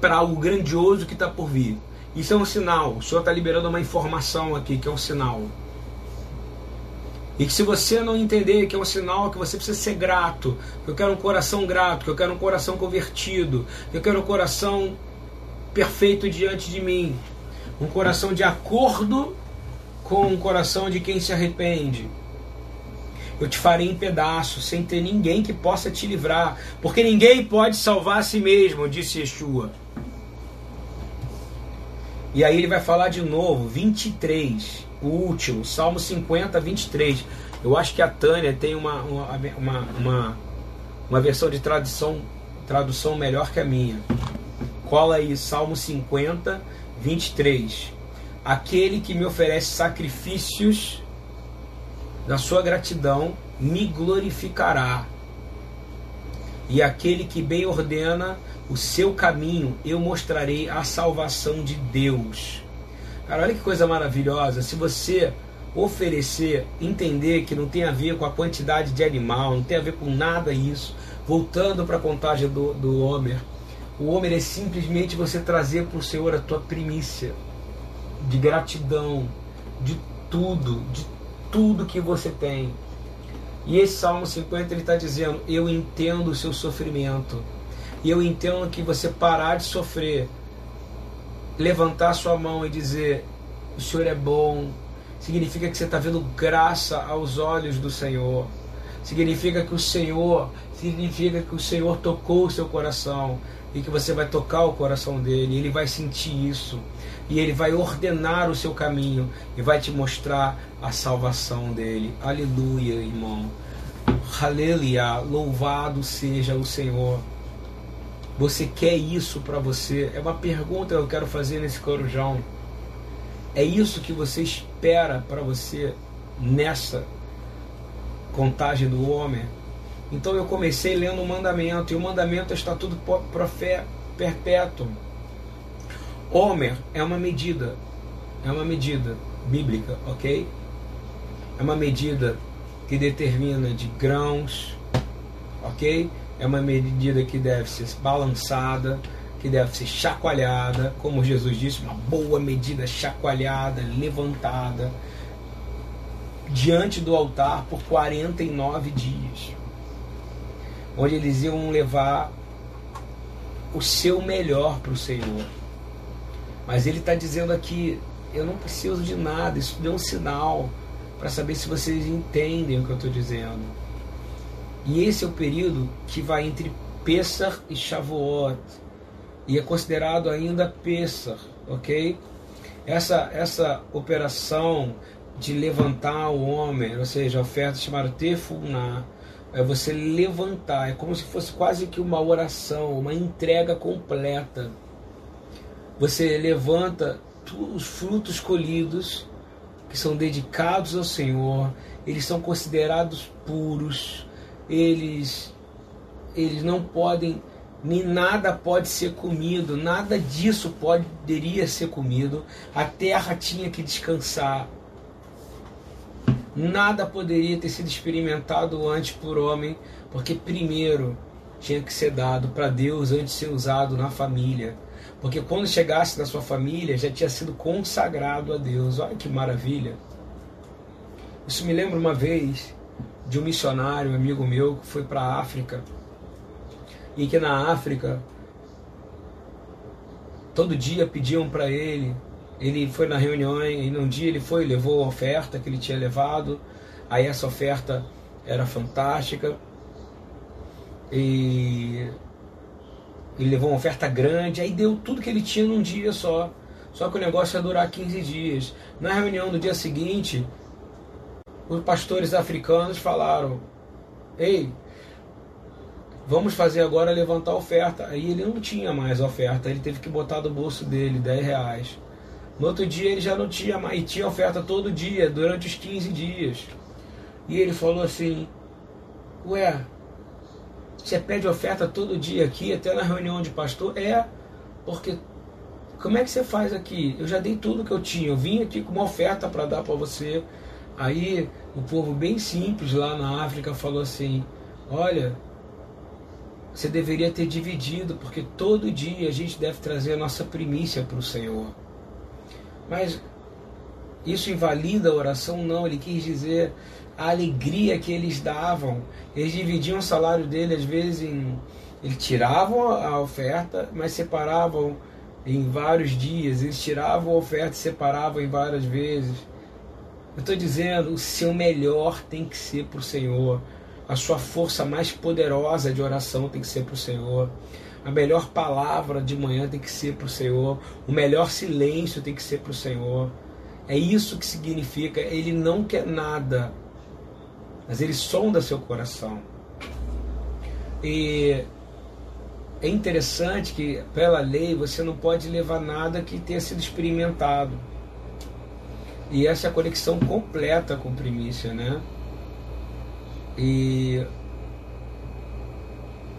para algo grandioso que está por vir. Isso é um sinal. O Senhor está liberando uma informação aqui que é um sinal. E que se você não entender que é um sinal que você precisa ser grato, que eu quero um coração grato, que eu quero um coração convertido, que eu quero um coração perfeito diante de mim, um coração de acordo com um coração de quem se arrepende. Eu te farei em pedaços, sem ter ninguém que possa te livrar, porque ninguém pode salvar a si mesmo, disse Yeshua. E aí ele vai falar de novo, 23, o último, Salmo 50, 23. Eu acho que a Tânia tem uma, uma, uma, uma, uma versão de tradução, tradução melhor que a minha. Cola aí, Salmo 50, 23. Aquele que me oferece sacrifícios da sua gratidão me glorificará. E aquele que bem ordena o seu caminho, eu mostrarei a salvação de Deus. Cara, olha que coisa maravilhosa. Se você oferecer, entender que não tem a ver com a quantidade de animal, não tem a ver com nada isso. Voltando para a contagem do, do Homer, o Homer é simplesmente você trazer para o Senhor a tua primícia de gratidão, de tudo, de tudo que você tem. E esse Salmo 50 ele está dizendo: Eu entendo o seu sofrimento e eu entendo que você parar de sofrer, levantar sua mão e dizer: O Senhor é bom, significa que você está vendo graça aos olhos do Senhor. Significa que o Senhor, significa que o Senhor tocou o seu coração e que você vai tocar o coração dele, ele vai sentir isso e ele vai ordenar o seu caminho e vai te mostrar a salvação dele. Aleluia, irmão. Aleluia, louvado seja o Senhor. Você quer isso para você? É uma pergunta que eu quero fazer nesse corujão. É isso que você espera para você nessa contagem do homem? Então eu comecei lendo o mandamento, e o mandamento é estatuto profé perpétuo. Homer é uma medida, é uma medida bíblica, ok? É uma medida que determina de grãos, ok? é uma medida que deve ser balançada, que deve ser chacoalhada, como Jesus disse, uma boa medida chacoalhada, levantada, diante do altar por 49 dias, onde eles iam levar o seu melhor para o Senhor. Mas ele está dizendo aqui: eu não preciso de nada, isso deu um sinal para saber se vocês entendem o que eu estou dizendo. E esse é o período que vai entre Pessah e Shavuot. E é considerado ainda Pessah, ok? Essa, essa operação de levantar o homem, ou seja, a oferta chamada Tefuná, é você levantar, é como se fosse quase que uma oração, uma entrega completa. Você levanta os frutos colhidos que são dedicados ao Senhor, eles são considerados puros, eles eles não podem nem nada pode ser comido, nada disso poderia ser comido. A terra tinha que descansar. Nada poderia ter sido experimentado antes por homem, porque primeiro tinha que ser dado para Deus antes de ser usado na família. Porque quando chegasse na sua família, já tinha sido consagrado a Deus. Olha que maravilha. Isso me lembra uma vez de um missionário, um amigo meu, que foi para a África. E que na África, todo dia pediam para ele. Ele foi na reunião e num dia ele foi, levou a oferta que ele tinha levado. Aí essa oferta era fantástica. E ele levou uma oferta grande, aí deu tudo que ele tinha num dia só. Só que o negócio ia durar 15 dias. Na reunião do dia seguinte, os pastores africanos falaram: Ei, vamos fazer agora levantar a oferta. Aí ele não tinha mais oferta, ele teve que botar do bolso dele 10 reais. No outro dia ele já não tinha mais, e tinha oferta todo dia, durante os 15 dias. E ele falou assim: Ué, você pede oferta todo dia aqui, até na reunião de pastor? É, porque como é que você faz aqui? Eu já dei tudo que eu tinha, eu vim aqui com uma oferta para dar para você. Aí o povo bem simples lá na África falou assim: Olha, você deveria ter dividido, porque todo dia a gente deve trazer a nossa primícia para o Senhor. Mas isso invalida a oração? Não, ele quis dizer a alegria que eles davam. Eles dividiam o salário dele, às vezes, em. Eles tiravam a oferta, mas separavam em vários dias. Eles tiravam a oferta e separavam em várias vezes. Eu estou dizendo, o seu melhor tem que ser para o Senhor. A sua força mais poderosa de oração tem que ser para o Senhor. A melhor palavra de manhã tem que ser para o Senhor. O melhor silêncio tem que ser para o Senhor. É isso que significa. Ele não quer nada, mas ele sonda seu coração. E é interessante que, pela lei, você não pode levar nada que tenha sido experimentado. E essa é a conexão completa com primícia, né? E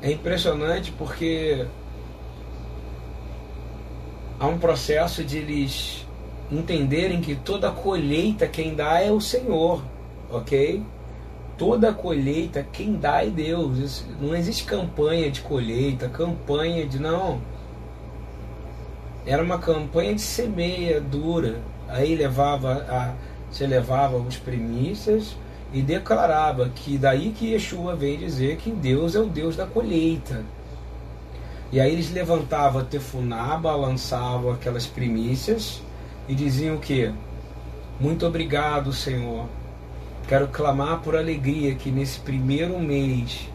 é impressionante porque há um processo de eles entenderem que toda colheita quem dá é o Senhor, ok? Toda colheita quem dá é Deus. Não existe campanha de colheita, campanha de não. Era uma campanha de semeia dura. Aí levava a, você levava os primícias e declarava que daí que Yeshua veio dizer que Deus é o Deus da colheita. E aí eles levantavam a tefuná, balançavam aquelas primícias e diziam o que? Muito obrigado, Senhor. Quero clamar por alegria que nesse primeiro mês,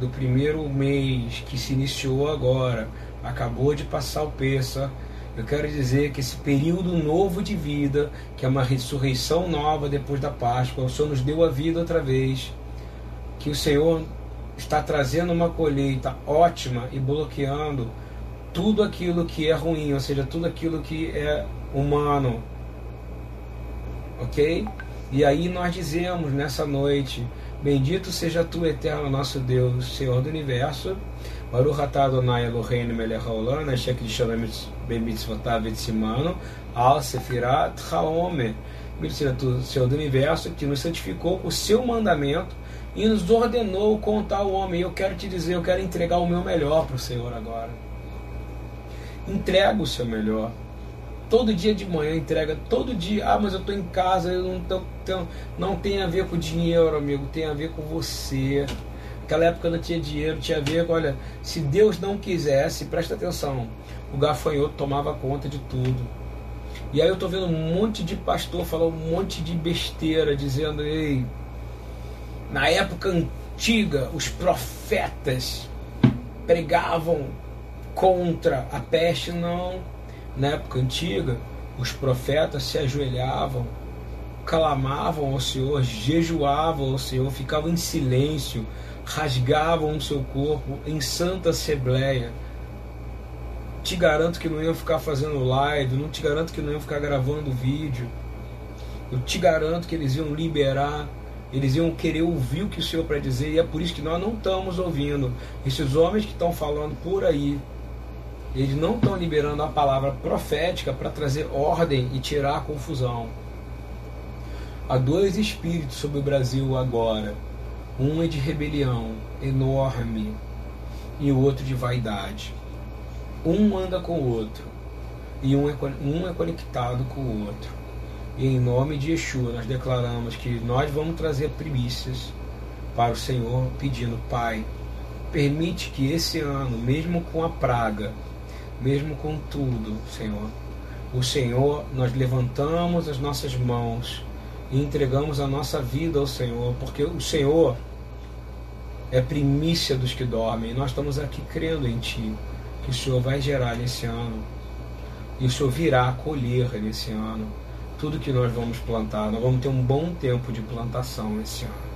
do primeiro mês que se iniciou agora, acabou de passar o Peça, eu quero dizer que esse período novo de vida, que é uma ressurreição nova depois da Páscoa, o Senhor nos deu a vida outra vez, que o Senhor está trazendo uma colheita ótima e bloqueando tudo aquilo que é ruim, ou seja, tudo aquilo que é humano. Ok? E aí nós dizemos nessa noite: Bendito seja tu, eterno nosso Deus, Senhor do universo. Baruch atah Adonai Eloheinu melech haolam, asher kiddushanu bemitzvotav etzimanu, al sefirat haomer. Bendito tu, Senhor do universo, que nos santificou o seu mandamento e nos ordenou contar o homem. Eu quero te dizer, eu quero entregar o meu melhor para o Senhor agora. Entrega o seu melhor todo dia de manhã entrega, todo dia. Ah, mas eu estou em casa, eu não, tô, tô, não tem a ver com dinheiro, amigo, tem a ver com você. Naquela época não tinha dinheiro, tinha a ver com, olha, se Deus não quisesse, presta atenção, o gafanhoto tomava conta de tudo. E aí eu estou vendo um monte de pastor falar um monte de besteira, dizendo, ei, na época antiga, os profetas pregavam contra a peste, não na época antiga, os profetas se ajoelhavam, clamavam ao Senhor, jejuavam ao Senhor, ficavam em silêncio, rasgavam o seu corpo em santa assembleia. Te garanto que não iam ficar fazendo live, não te garanto que não iam ficar gravando vídeo. Eu te garanto que eles iam liberar, eles iam querer ouvir o que o Senhor para dizer, e é por isso que nós não estamos ouvindo. Esses homens que estão falando por aí, eles não estão liberando a palavra profética para trazer ordem e tirar a confusão. Há dois espíritos sobre o Brasil agora. Um é de rebelião enorme e o outro de vaidade. Um anda com o outro e um é, um é conectado com o outro. E em nome de Yeshua nós declaramos que nós vamos trazer primícias para o Senhor, pedindo, Pai, permite que esse ano, mesmo com a praga, mesmo com tudo, Senhor. O Senhor, nós levantamos as nossas mãos e entregamos a nossa vida ao Senhor, porque o Senhor é primícia dos que dormem. Nós estamos aqui crendo em Ti, que o Senhor vai gerar nesse ano. E o Senhor virá colher nesse ano tudo que nós vamos plantar. Nós vamos ter um bom tempo de plantação esse ano.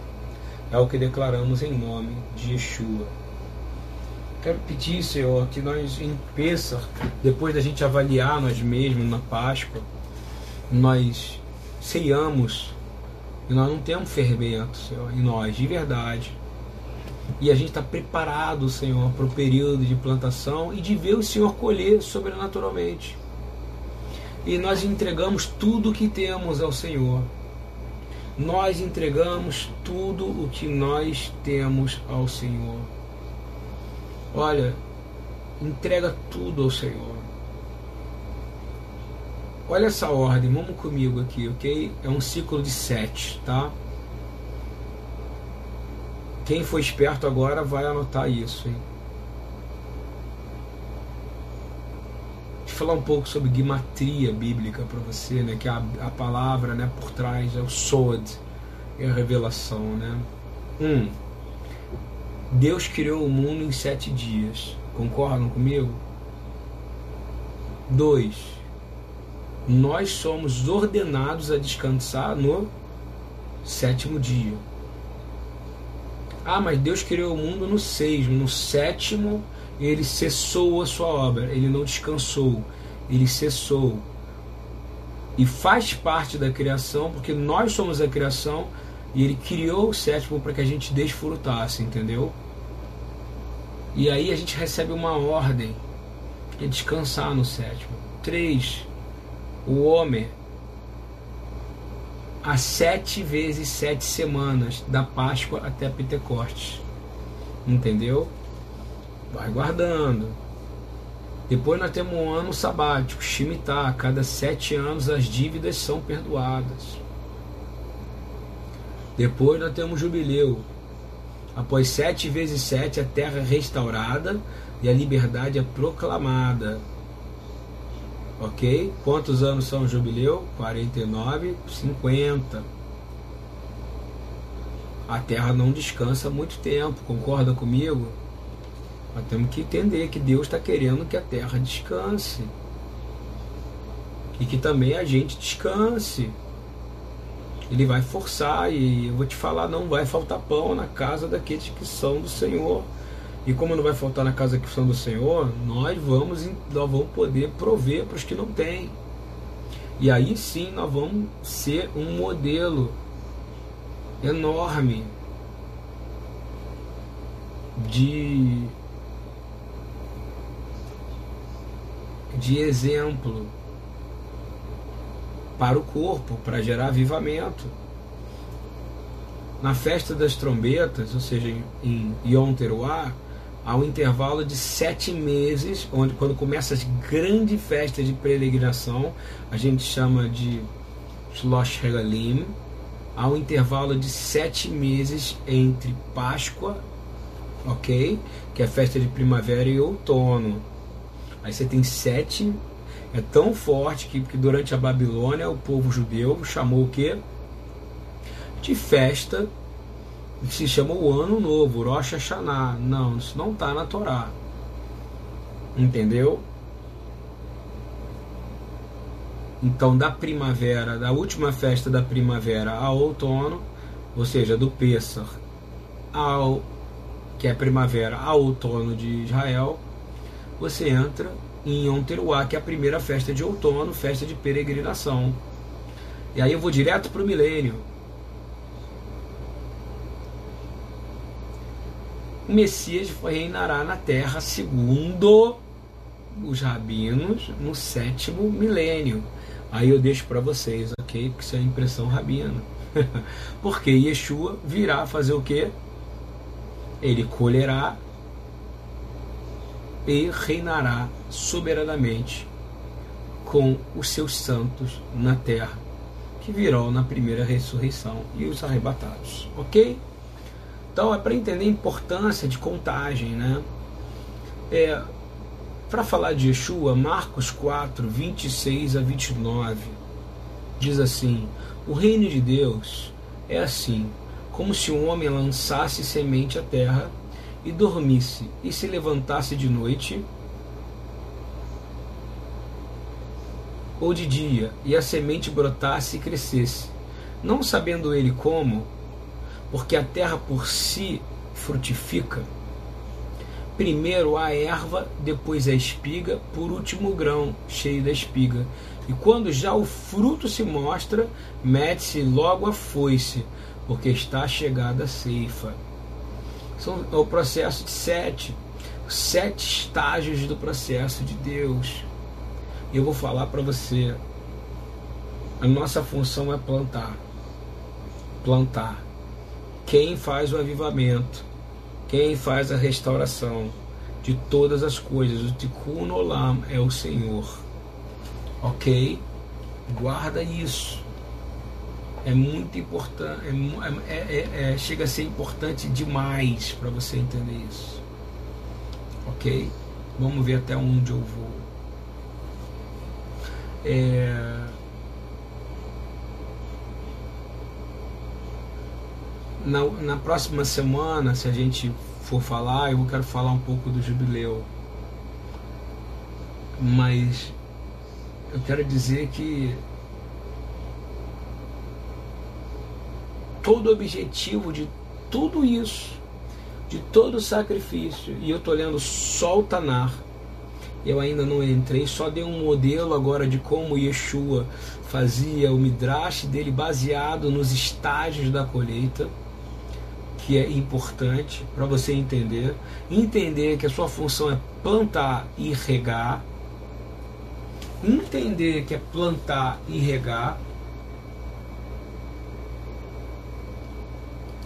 É o que declaramos em nome de Yeshua. Quero pedir, Senhor, que nós em Pêssar, depois da gente avaliar nós mesmos na Páscoa, nós ceiamos e nós não temos fermento, Senhor, em nós, de verdade. E a gente está preparado, Senhor, para o período de plantação e de ver o Senhor colher sobrenaturalmente. E nós entregamos tudo o que temos ao Senhor. Nós entregamos tudo o que nós temos ao Senhor. Olha, entrega tudo ao Senhor. Olha essa ordem, vamos comigo aqui, ok? É um ciclo de sete, tá? Quem foi esperto agora vai anotar isso, hein? Deixa eu falar um pouco sobre guimatria bíblica para você, né? Que a, a palavra, né, por trás é o sod, é a revelação, né? Um, Deus criou o mundo em sete dias. Concordam comigo? Dois, nós somos ordenados a descansar no sétimo dia. Ah, mas Deus criou o mundo no seis, no sétimo ele cessou a sua obra, ele não descansou, ele cessou. E faz parte da criação, porque nós somos a criação, e ele criou o sétimo para que a gente desfrutasse, entendeu? E aí a gente recebe uma ordem de descansar no sétimo. Três, o homem há sete vezes sete semanas, da Páscoa até Pentecostes. Entendeu? Vai guardando. Depois nós temos um ano sabático, Shemitah. Cada sete anos as dívidas são perdoadas. Depois nós temos jubileu. Após sete vezes sete, a terra é restaurada e a liberdade é proclamada. Ok? Quantos anos são o jubileu? 49, 50. A terra não descansa muito tempo, concorda comigo? Nós temos que entender que Deus está querendo que a terra descanse. E que também a gente descanse. Ele vai forçar, e eu vou te falar, não vai faltar pão na casa daqueles que são do Senhor. E como não vai faltar na casa que são do Senhor, nós vamos, nós vamos poder prover para os que não têm. E aí sim nós vamos ser um modelo enorme de de exemplo para o corpo, para gerar avivamento. Na festa das trombetas, ou seja, em Yom Teruah, há um intervalo de sete meses, onde quando começa as grandes festas de peregrinação, a gente chama de Shlosh Regalim, há um intervalo de sete meses entre Páscoa, ok? Que é a festa de primavera e outono. Aí você tem sete, é tão forte que, que durante a Babilônia o povo judeu chamou o que? De festa se chama o Ano Novo, Rosh Hashanah. Não, isso não está na Torá. Entendeu? Então, da primavera, da última festa da primavera ao outono, ou seja, do Pêssar ao que é primavera ao outono de Israel, você entra em Yom Teruah, que é a primeira festa de outono, festa de peregrinação. E aí eu vou direto para o milênio. o Messias reinará na terra segundo os rabinos no sétimo milênio. Aí eu deixo para vocês, ok? Porque isso é impressão rabina. Porque Yeshua virá fazer o que? Ele colherá e reinará soberanamente com os seus santos na terra, que virão na primeira ressurreição e os arrebatados, ok? Então é para entender a importância de contagem, né? É, para falar de Yeshua, Marcos 4, 26 a 29, diz assim: O reino de Deus é assim, como se um homem lançasse semente à terra e dormisse, e se levantasse de noite ou de dia, e a semente brotasse e crescesse, não sabendo ele como, porque a terra por si frutifica, primeiro a erva, depois a espiga, por último o grão cheio da espiga. E quando já o fruto se mostra, mete-se logo a foice, porque está chegada a ceifa. São, o processo de sete, sete estágios do processo de Deus. Eu vou falar para você, a nossa função é plantar. Plantar. Quem faz o avivamento, quem faz a restauração de todas as coisas, o Tikkun Olam é o Senhor. Ok? Guarda isso. É muito importante, é, é, é, é, chega a ser importante demais para você entender isso. Ok? Vamos ver até onde eu vou. É... Na, na próxima semana, se a gente for falar, eu quero falar um pouco do jubileu. Mas eu quero dizer que todo o objetivo de tudo isso, de todo o sacrifício, e eu estou lendo só o Tanar, eu ainda não entrei, só dei um modelo agora de como Yeshua fazia o midrash dele baseado nos estágios da colheita, que é importante para você entender, entender que a sua função é plantar e regar, entender que é plantar e regar,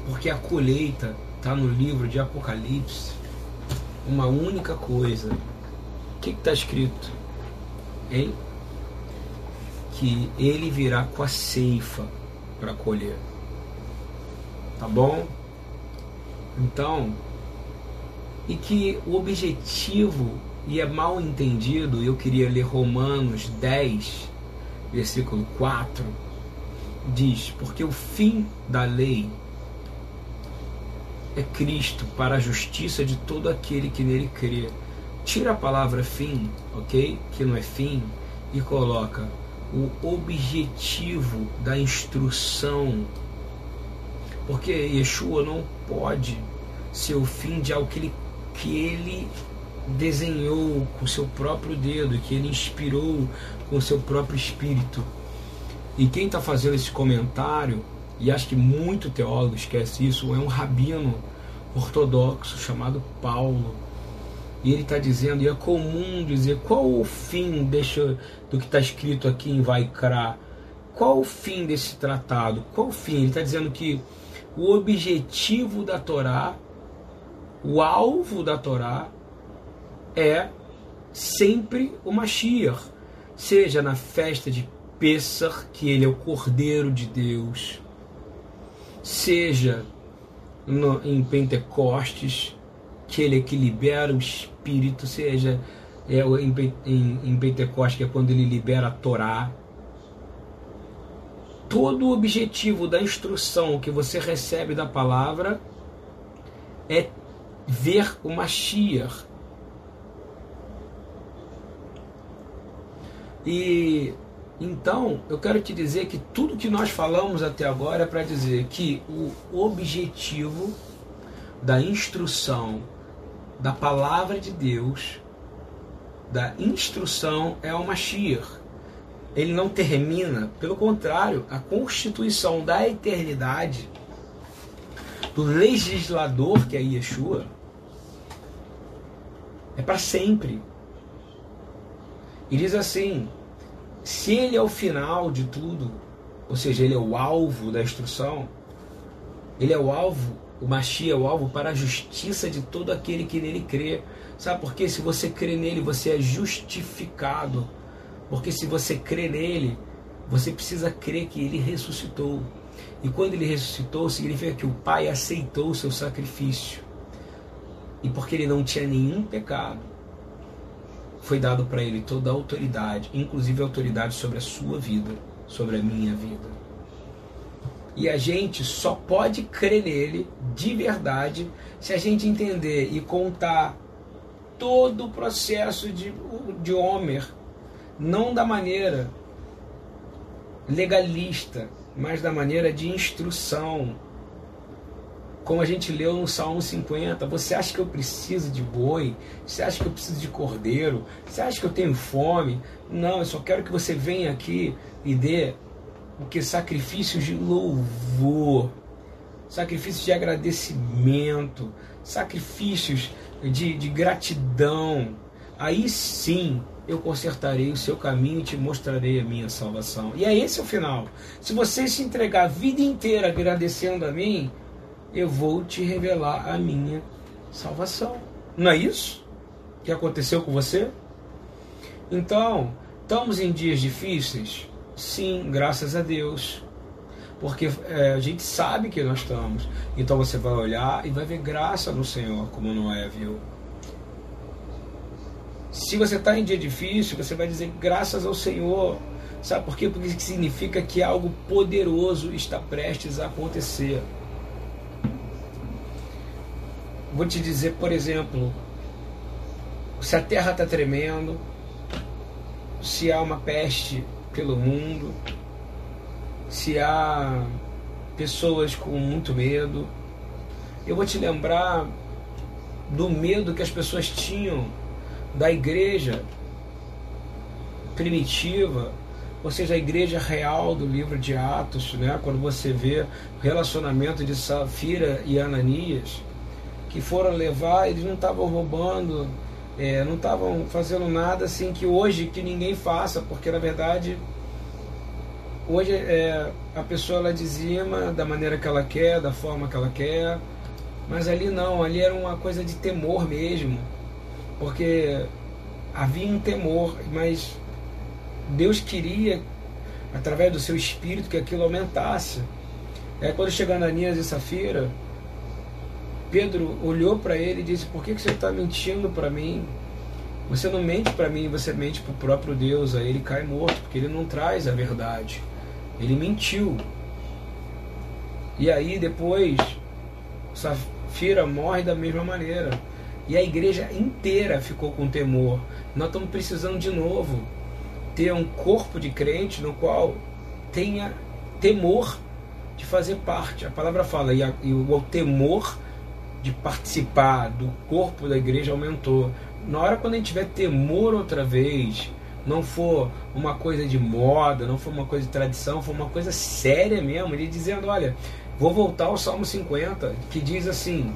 porque a colheita está no livro de Apocalipse, uma única coisa. O que está escrito? Hein? Que ele virá com a ceifa para colher. Tá bom? Então, e que o objetivo e é mal entendido, eu queria ler Romanos 10, versículo 4, diz: Porque o fim da lei é Cristo para a justiça de todo aquele que nele crê. Tira a palavra fim, ok? Que não é fim, e coloca o objetivo da instrução. Porque Yeshua não pode ser o fim de algo que ele, que ele desenhou com seu próprio dedo, que ele inspirou com seu próprio espírito. E quem está fazendo esse comentário, e acho que muito teólogo esquece isso, é um rabino ortodoxo chamado Paulo. E ele está dizendo, e é comum dizer, qual o fim deixa, do que está escrito aqui em Vaikra? Qual o fim desse tratado? Qual o fim? Ele está dizendo que o objetivo da Torá, o alvo da Torá, é sempre o Mashiach, seja na festa de Pessah, que ele é o Cordeiro de Deus, seja no, em Pentecostes, que ele que libera o Espírito, seja é, em, em, em Pentecostes, que é quando ele libera a Torá. Todo o objetivo da instrução que você recebe da palavra é ver o Mashiach, E então eu quero te dizer que tudo que nós falamos até agora é para dizer que o objetivo da instrução da palavra de Deus, da instrução é o Mashiach. Ele não termina, pelo contrário, a constituição da eternidade do legislador que é Yeshua é para sempre. E diz assim: se ele é o final de tudo, ou seja, ele é o alvo da instrução, ele é o alvo, o Machia é o alvo para a justiça de todo aquele que nele crê. Sabe por quê? Se você crê nele, você é justificado. Porque se você crê nele, você precisa crer que ele ressuscitou. E quando ele ressuscitou, significa que o Pai aceitou o seu sacrifício. E porque ele não tinha nenhum pecado, foi dado para ele toda a autoridade, inclusive autoridade sobre a sua vida, sobre a minha vida. E a gente só pode crer nele de verdade se a gente entender e contar todo o processo de, de Homer, não da maneira legalista, mas da maneira de instrução. Como a gente leu no Salmo 50, você acha que eu preciso de boi? Você acha que eu preciso de cordeiro? Você acha que eu tenho fome? Não, eu só quero que você venha aqui e dê o que sacrifícios de louvor, sacrifícios de agradecimento, sacrifícios de, de gratidão. Aí sim eu consertarei o seu caminho e te mostrarei a minha salvação. E é esse o final. Se você se entregar a vida inteira agradecendo a mim, eu vou te revelar a minha salvação. Não é isso que aconteceu com você? Então, estamos em dias difíceis? Sim, graças a Deus. Porque é, a gente sabe que nós estamos. Então você vai olhar e vai ver graça no Senhor, como Noé viu. Se você está em dia difícil, você vai dizer graças ao Senhor. Sabe por quê? Porque significa que algo poderoso está prestes a acontecer. Vou te dizer, por exemplo, se a terra está tremendo, se há uma peste pelo mundo, se há pessoas com muito medo, eu vou te lembrar do medo que as pessoas tinham da igreja primitiva, ou seja, a igreja real do livro de Atos, né? quando você vê o relacionamento de Safira e Ananias, que foram levar, eles não estavam roubando, é, não estavam fazendo nada assim que hoje que ninguém faça, porque na verdade hoje é, a pessoa ela dizima da maneira que ela quer, da forma que ela quer, mas ali não, ali era uma coisa de temor mesmo porque havia um temor, mas Deus queria, através do seu espírito, que aquilo aumentasse. É, quando chegou Ananias e Safira, Pedro olhou para ele e disse: Por que, que você está mentindo para mim? Você não mente para mim, você mente para o próprio Deus. Aí ele cai morto, porque ele não traz a verdade. Ele mentiu. E aí depois, Safira morre da mesma maneira. E a igreja inteira ficou com temor. Nós estamos precisando de novo ter um corpo de crente no qual tenha temor de fazer parte. A palavra fala, e, a, e o, o temor de participar do corpo da igreja aumentou. Na hora quando a gente tiver temor outra vez, não for uma coisa de moda, não for uma coisa de tradição, for uma coisa séria mesmo, ele dizendo, olha, vou voltar ao Salmo 50, que diz assim: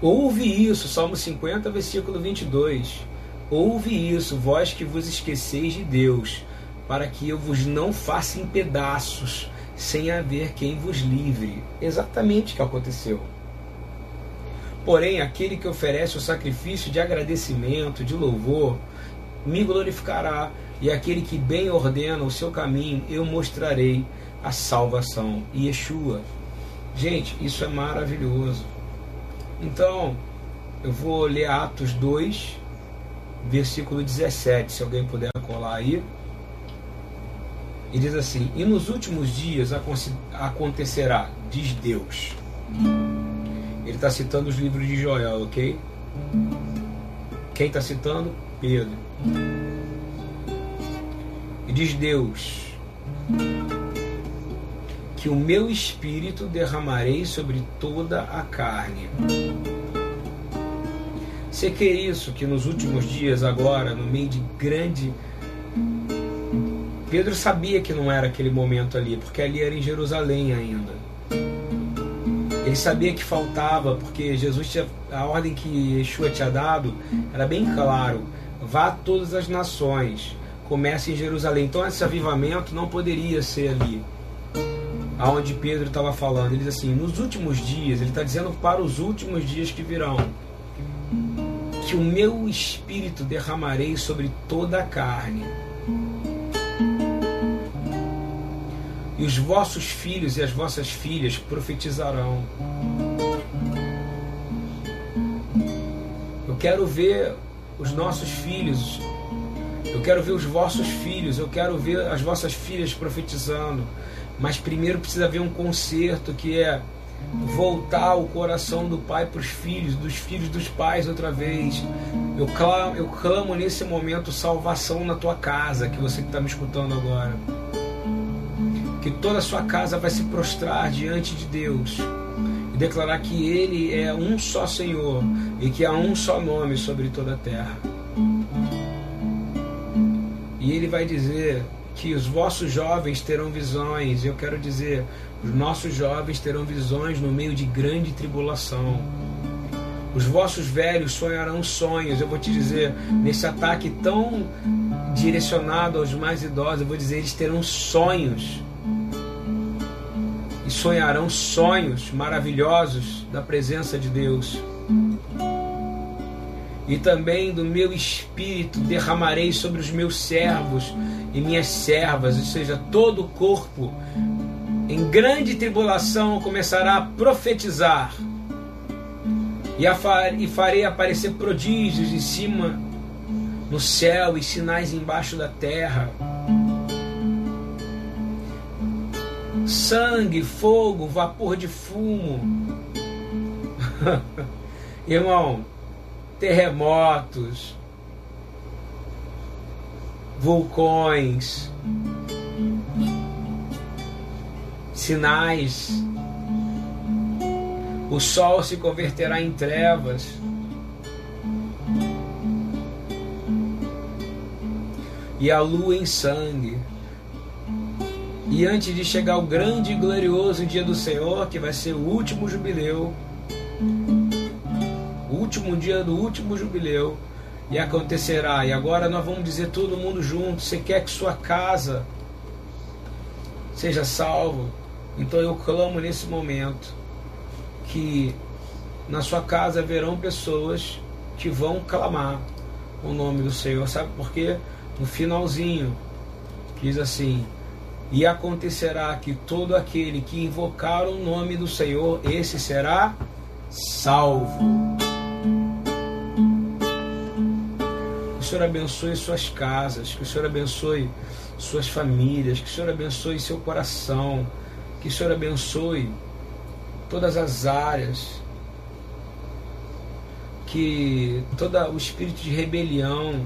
Ouve isso, Salmo 50, versículo 22. Ouve isso, vós que vos esqueceis de Deus, para que eu vos não faça em pedaços, sem haver quem vos livre. Exatamente o que aconteceu. Porém, aquele que oferece o sacrifício de agradecimento, de louvor, me glorificará, e aquele que bem ordena o seu caminho, eu mostrarei a salvação. Yeshua. Gente, isso é maravilhoso. Então, eu vou ler Atos 2, versículo 17, se alguém puder colar aí. E diz assim: E nos últimos dias acontecerá, diz Deus. Ele está citando os livros de Joel, ok? Quem está citando? Pedro. E diz Deus: que o meu espírito derramarei sobre toda a carne. Você quer isso que nos últimos dias, agora, no meio de grande. Pedro sabia que não era aquele momento ali, porque ali era em Jerusalém ainda. Ele sabia que faltava, porque Jesus tinha. A ordem que Yeshua tinha dado era bem claro: vá a todas as nações, comece em Jerusalém. Então esse avivamento não poderia ser ali aonde Pedro estava falando. Ele diz assim: nos últimos dias, ele está dizendo para os últimos dias que virão, que o meu espírito derramarei sobre toda a carne. E os vossos filhos e as vossas filhas profetizarão. Eu quero ver os nossos filhos, eu quero ver os vossos filhos, eu quero ver as vossas filhas profetizando. Mas primeiro precisa haver um conserto que é voltar o coração do pai para os filhos, dos filhos dos pais outra vez. Eu clamo, eu clamo nesse momento salvação na tua casa, que você que está me escutando agora. Que toda a sua casa vai se prostrar diante de Deus. e declarar que Ele é um só Senhor e que há um só nome sobre toda a terra. E Ele vai dizer que os vossos jovens terão visões. Eu quero dizer, os nossos jovens terão visões no meio de grande tribulação. Os vossos velhos sonharão sonhos. Eu vou te dizer, nesse ataque tão direcionado aos mais idosos, eu vou dizer, eles terão sonhos. Sonharão sonhos maravilhosos da presença de Deus. E também do meu espírito derramarei sobre os meus servos e minhas servas, ou seja, todo o corpo, em grande tribulação começará a profetizar. E farei aparecer prodígios em cima no céu e sinais embaixo da terra. Sangue, fogo, vapor de fumo. Irmão, terremotos, vulcões, sinais. O sol se converterá em trevas. E a lua em sangue. E antes de chegar o grande e glorioso dia do Senhor, que vai ser o último jubileu, o último dia do último jubileu, e acontecerá. E agora nós vamos dizer todo mundo junto: você quer que sua casa seja salvo? Então eu clamo nesse momento que na sua casa haverão pessoas que vão clamar o nome do Senhor. Sabe por quê? No finalzinho diz assim: E acontecerá que todo aquele que invocar o nome do Senhor, esse será salvo. Que o Senhor abençoe suas casas, que o Senhor abençoe suas famílias, que o Senhor abençoe seu coração, que o Senhor abençoe todas as áreas, que todo o espírito de rebelião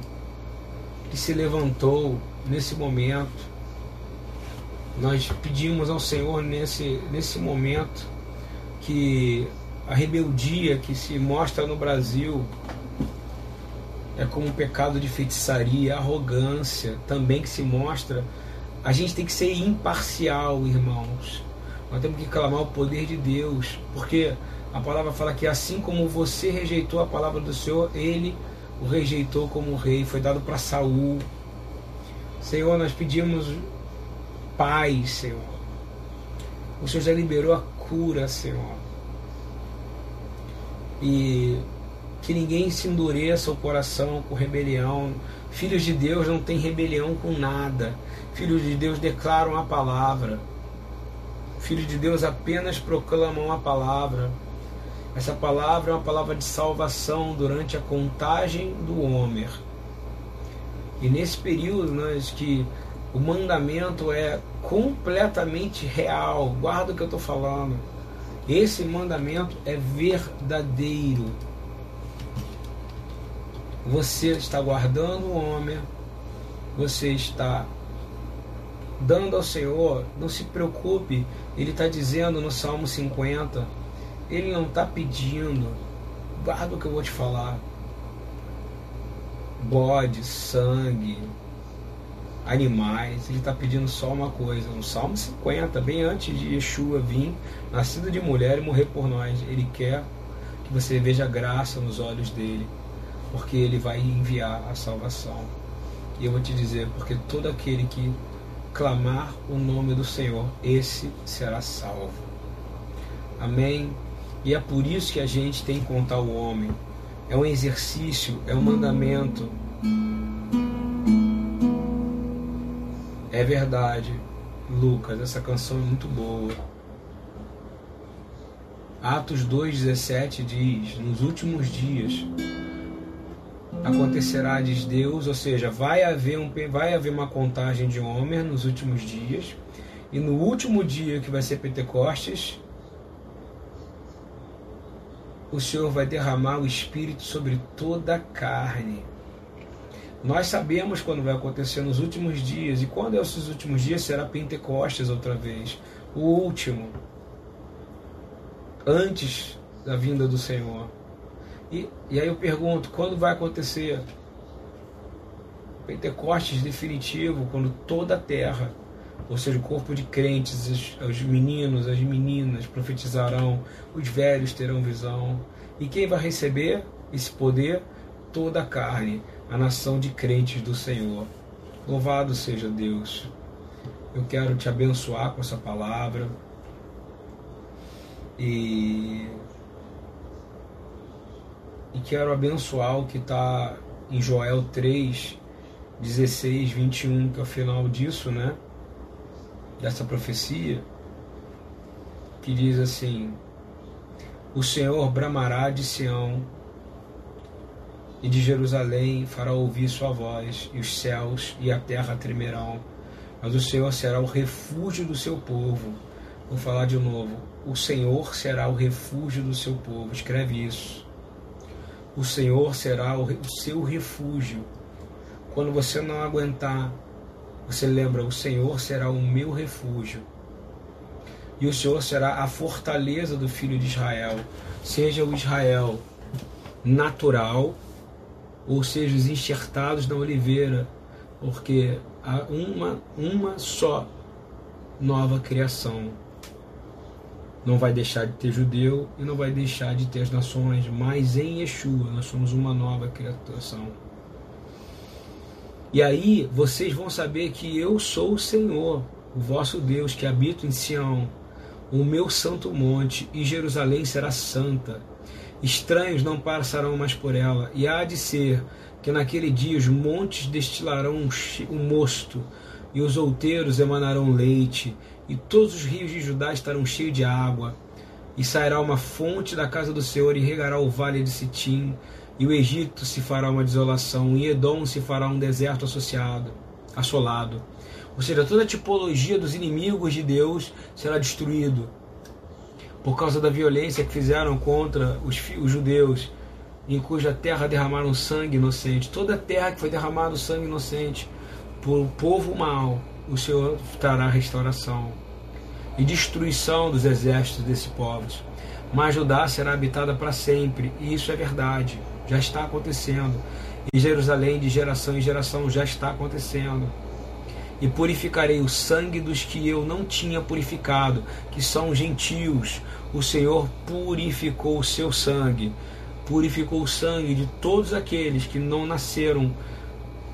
que se levantou nesse momento, nós pedimos ao Senhor nesse, nesse momento que a rebeldia que se mostra no Brasil é como um pecado de feitiçaria, arrogância também que se mostra. A gente tem que ser imparcial, irmãos. Nós temos que clamar o poder de Deus, porque a palavra fala que assim como você rejeitou a palavra do Senhor, ele o rejeitou como rei, foi dado para Saul. Senhor, nós pedimos paz, Senhor. O Senhor já liberou a cura, Senhor. E que ninguém se endureça o coração com rebelião. Filhos de Deus não têm rebelião com nada. Filhos de Deus declaram a palavra. Filhos de Deus apenas proclamam a palavra. Essa palavra é uma palavra de salvação durante a contagem do Homer. E nesse período, nós que o mandamento é completamente real, guarda o que eu estou falando. Esse mandamento é verdadeiro. Você está guardando o homem, você está dando ao Senhor, não se preocupe, ele está dizendo no Salmo 50, ele não está pedindo, guarda o que eu vou te falar, bode, sangue, animais, ele está pedindo só uma coisa, no Salmo 50, bem antes de Yeshua vir, nascido de mulher e morrer por nós, ele quer que você veja graça nos olhos dele porque ele vai enviar a salvação. E eu vou te dizer, porque todo aquele que clamar o nome do Senhor, esse será salvo. Amém? E é por isso que a gente tem que contar o homem. É um exercício, é um mandamento. É verdade, Lucas, essa canção é muito boa. Atos 2,17 diz: Nos últimos dias acontecerá, diz Deus, ou seja, vai haver, um, vai haver uma contagem de Homer nos últimos dias, e no último dia, que vai ser Pentecostes, o Senhor vai derramar o Espírito sobre toda a carne. Nós sabemos quando vai acontecer nos últimos dias, e quando é esses últimos dias será Pentecostes outra vez, o último. antes da vinda do Senhor. E, e aí eu pergunto, quando vai acontecer? Pentecostes definitivo, quando toda a terra, ou seja, o corpo de crentes, os, os meninos, as meninas profetizarão, os velhos terão visão. E quem vai receber esse poder? Toda a carne, a nação de crentes do Senhor. Louvado seja Deus. Eu quero te abençoar com essa palavra. E, e quero abençoar o que está em Joel 3, 16, 21, que é o final disso, né? Dessa profecia, que diz assim: O Senhor bramará de Sião e de Jerusalém fará ouvir sua voz, e os céus e a terra tremerão. Mas o Senhor será o refúgio do seu povo. Vou falar de novo. O Senhor será o refúgio do seu povo. Escreve isso. O Senhor será o seu refúgio. Quando você não aguentar, você lembra: o Senhor será o meu refúgio. E o Senhor será a fortaleza do filho de Israel. Seja o Israel natural ou seja, os enxertados na oliveira, porque há uma, uma só nova criação. Não vai deixar de ter judeu e não vai deixar de ter as nações, mas em Yeshua nós somos uma nova criação. E aí vocês vão saber que eu sou o Senhor, o vosso Deus, que habito em Sião, o meu santo monte, e Jerusalém será santa Estranhos não passarão mais por ela, e há de ser que naquele dia os montes destilarão um mosto, e os outeiros emanarão leite, e todos os rios de Judá estarão cheios de água. E sairá uma fonte da casa do Senhor e regará o vale de Sitim, e o Egito se fará uma desolação, e Edom se fará um deserto associado, assolado. Ou seja, toda a tipologia dos inimigos de Deus será destruído por causa da violência que fizeram contra os, os judeus, em cuja terra derramaram sangue inocente. Toda a terra que foi derramado sangue inocente por povo mau, o Senhor trará restauração e destruição dos exércitos desses povos. Mas Judá será habitada para sempre, e isso é verdade, já está acontecendo. E Jerusalém, de geração em geração, já está acontecendo e purificarei o sangue dos que eu não tinha purificado, que são gentios. O Senhor purificou o seu sangue, purificou o sangue de todos aqueles que não nasceram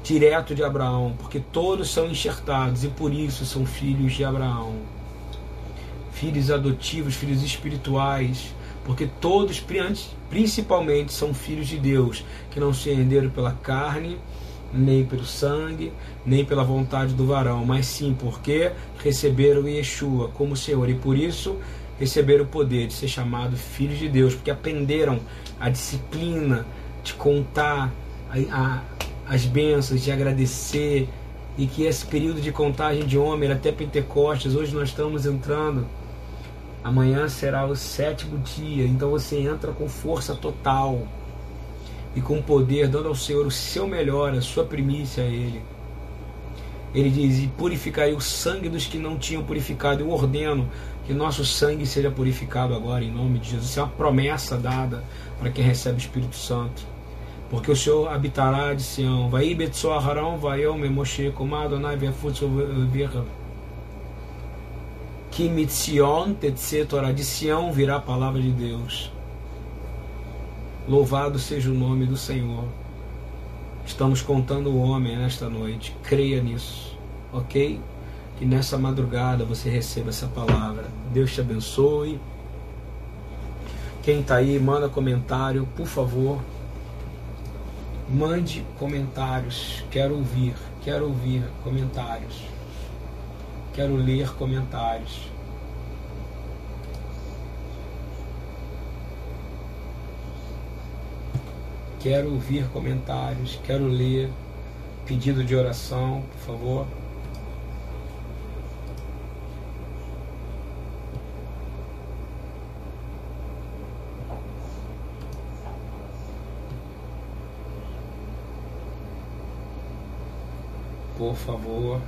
direto de Abraão, porque todos são enxertados e por isso são filhos de Abraão. Filhos adotivos, filhos espirituais, porque todos, principalmente, são filhos de Deus, que não se renderam pela carne, nem pelo sangue, nem pela vontade do varão, mas sim porque receberam Yeshua como Senhor e por isso receberam o poder de ser chamados filhos de Deus, porque aprenderam a disciplina de contar a, a, as bênçãos, de agradecer, e que esse período de contagem de Homer até Pentecostes, hoje nós estamos entrando, amanhã será o sétimo dia, então você entra com força total e com poder, dando ao Senhor o seu melhor, a sua primícia a Ele. Ele diz: E purificai o sangue dos que não tinham purificado. Eu ordeno que nosso sangue seja purificado agora, em nome de Jesus. Isso é uma promessa dada para quem recebe o Espírito Santo. Porque o Senhor habitará de Sião. Vai Betsoaharão, vai eu, Moshe, como Adonai, Vefutso, Virra. Que mitzion, tetsetorá, de Sião virá a palavra de Deus. Louvado seja o nome do Senhor. Estamos contando o homem nesta noite. Creia nisso, ok? Que nessa madrugada você receba essa palavra. Deus te abençoe. Quem está aí, manda comentário, por favor. Mande comentários. Quero ouvir, quero ouvir comentários. Quero ler comentários. Quero ouvir comentários, quero ler. Pedido de oração, por favor. Por favor.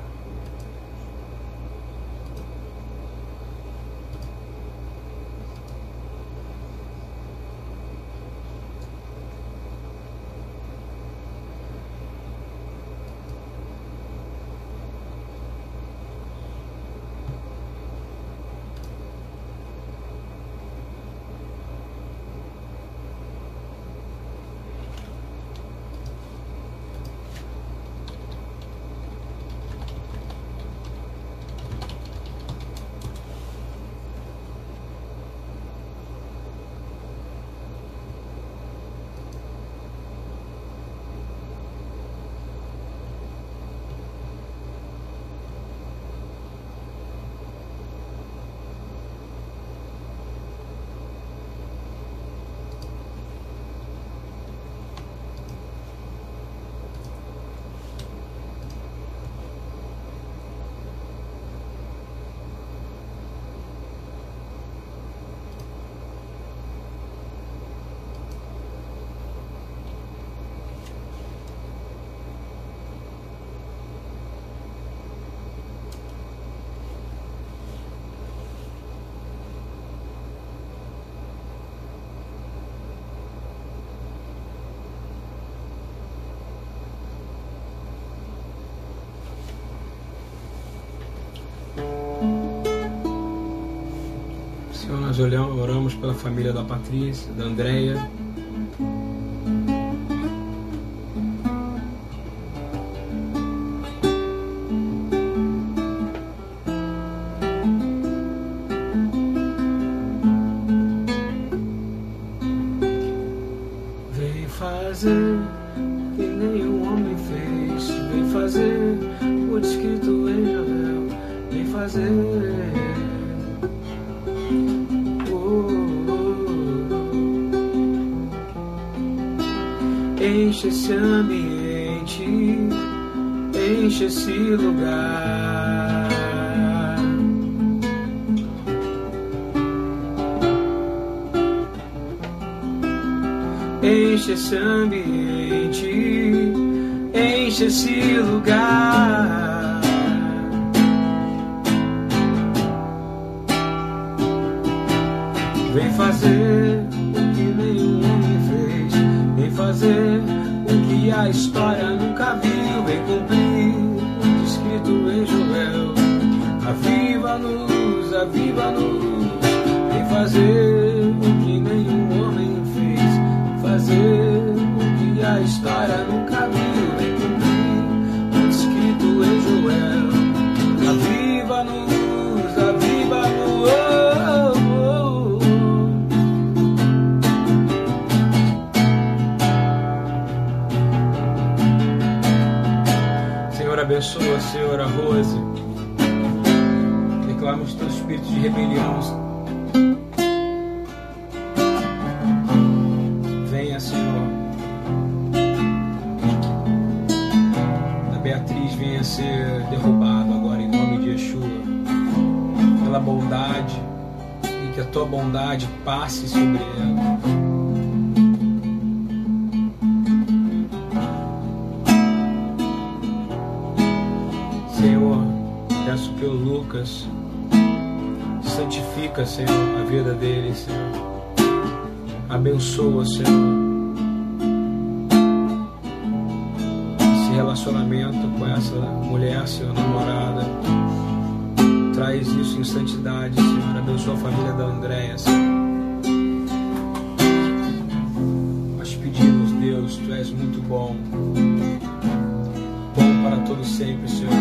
Oramos pela família da Patrícia, da Andréia. Vem fazer que nenhum homem fez. Vem fazer o descrito em Joel. Vem fazer. Enche esse ambiente, enche esse lugar. Enche esse ambiente, enche esse lugar. Ser derrubado agora em nome de Yeshua. Pela bondade. E que a tua bondade passe sobre ela. Senhor, peço pelo Lucas, santifica, Senhor, a vida dele, Senhor. Abençoa, Senhor, relacionamento com essa mulher, Senhor, namorada. Traz isso em santidade, Senhor. Abençoa a família da Andréia. Nós pedimos, Deus, Tu és muito bom bom para todo sempre, Senhor.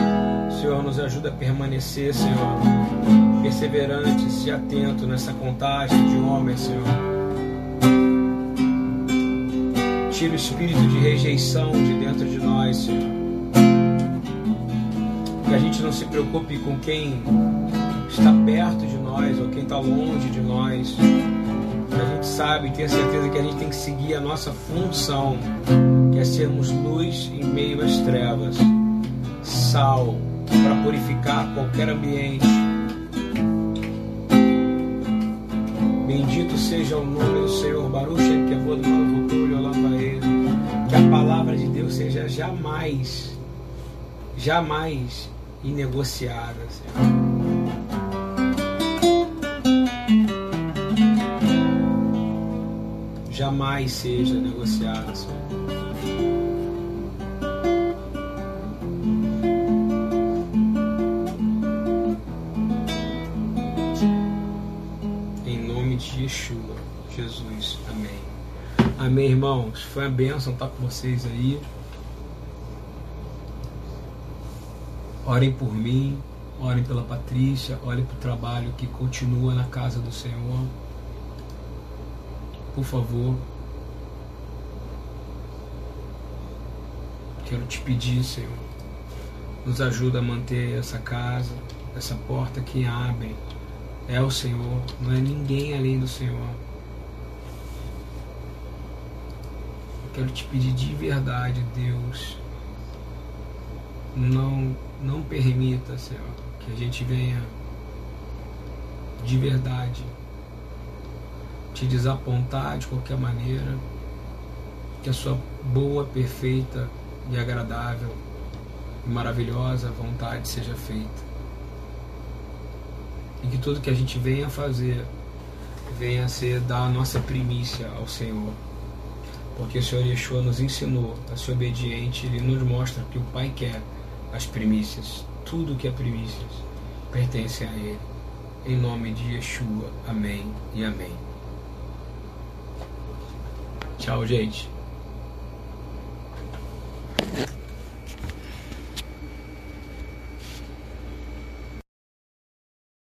Senhor, nos ajuda a permanecer, Senhor, perseverantes e atento nessa contagem de homens, Senhor. Tira o espírito de rejeição de dentro de nós, Senhor. Que a gente não se preocupe com quem está perto de nós ou quem está longe de nós. A gente sabe e tem a certeza que a gente tem que seguir a nossa função, que é sermos luz em meio às trevas, sal para purificar qualquer ambiente. Bendito seja o nome do Senhor, Baruch Malvukul Olavaed. Que a palavra de Deus seja jamais, jamais inegociada, Senhor. jamais seja negociada, Senhor. Em nome de Yeshua, Jesus. Amém. Irmãos. Foi uma bênção estar com vocês aí. Orem por mim, orem pela Patrícia, orem pelo trabalho que continua na casa do Senhor por favor. Quero te pedir, Senhor, nos ajuda a manter essa casa, essa porta que abre. É o Senhor, não é ninguém além do Senhor. Quero te pedir de verdade, Deus, não, não permita, Senhor, que a gente venha de verdade te desapontar de qualquer maneira, que a sua boa, perfeita e agradável e maravilhosa vontade seja feita. E que tudo que a gente venha fazer venha ser dar a nossa primícia ao Senhor porque o Senhor Yeshua nos ensinou a ser obediente, ele nos mostra que o Pai quer as primícias, tudo que é primícias pertence a ele. Em nome de Yeshua, amém e amém. Tchau, gente.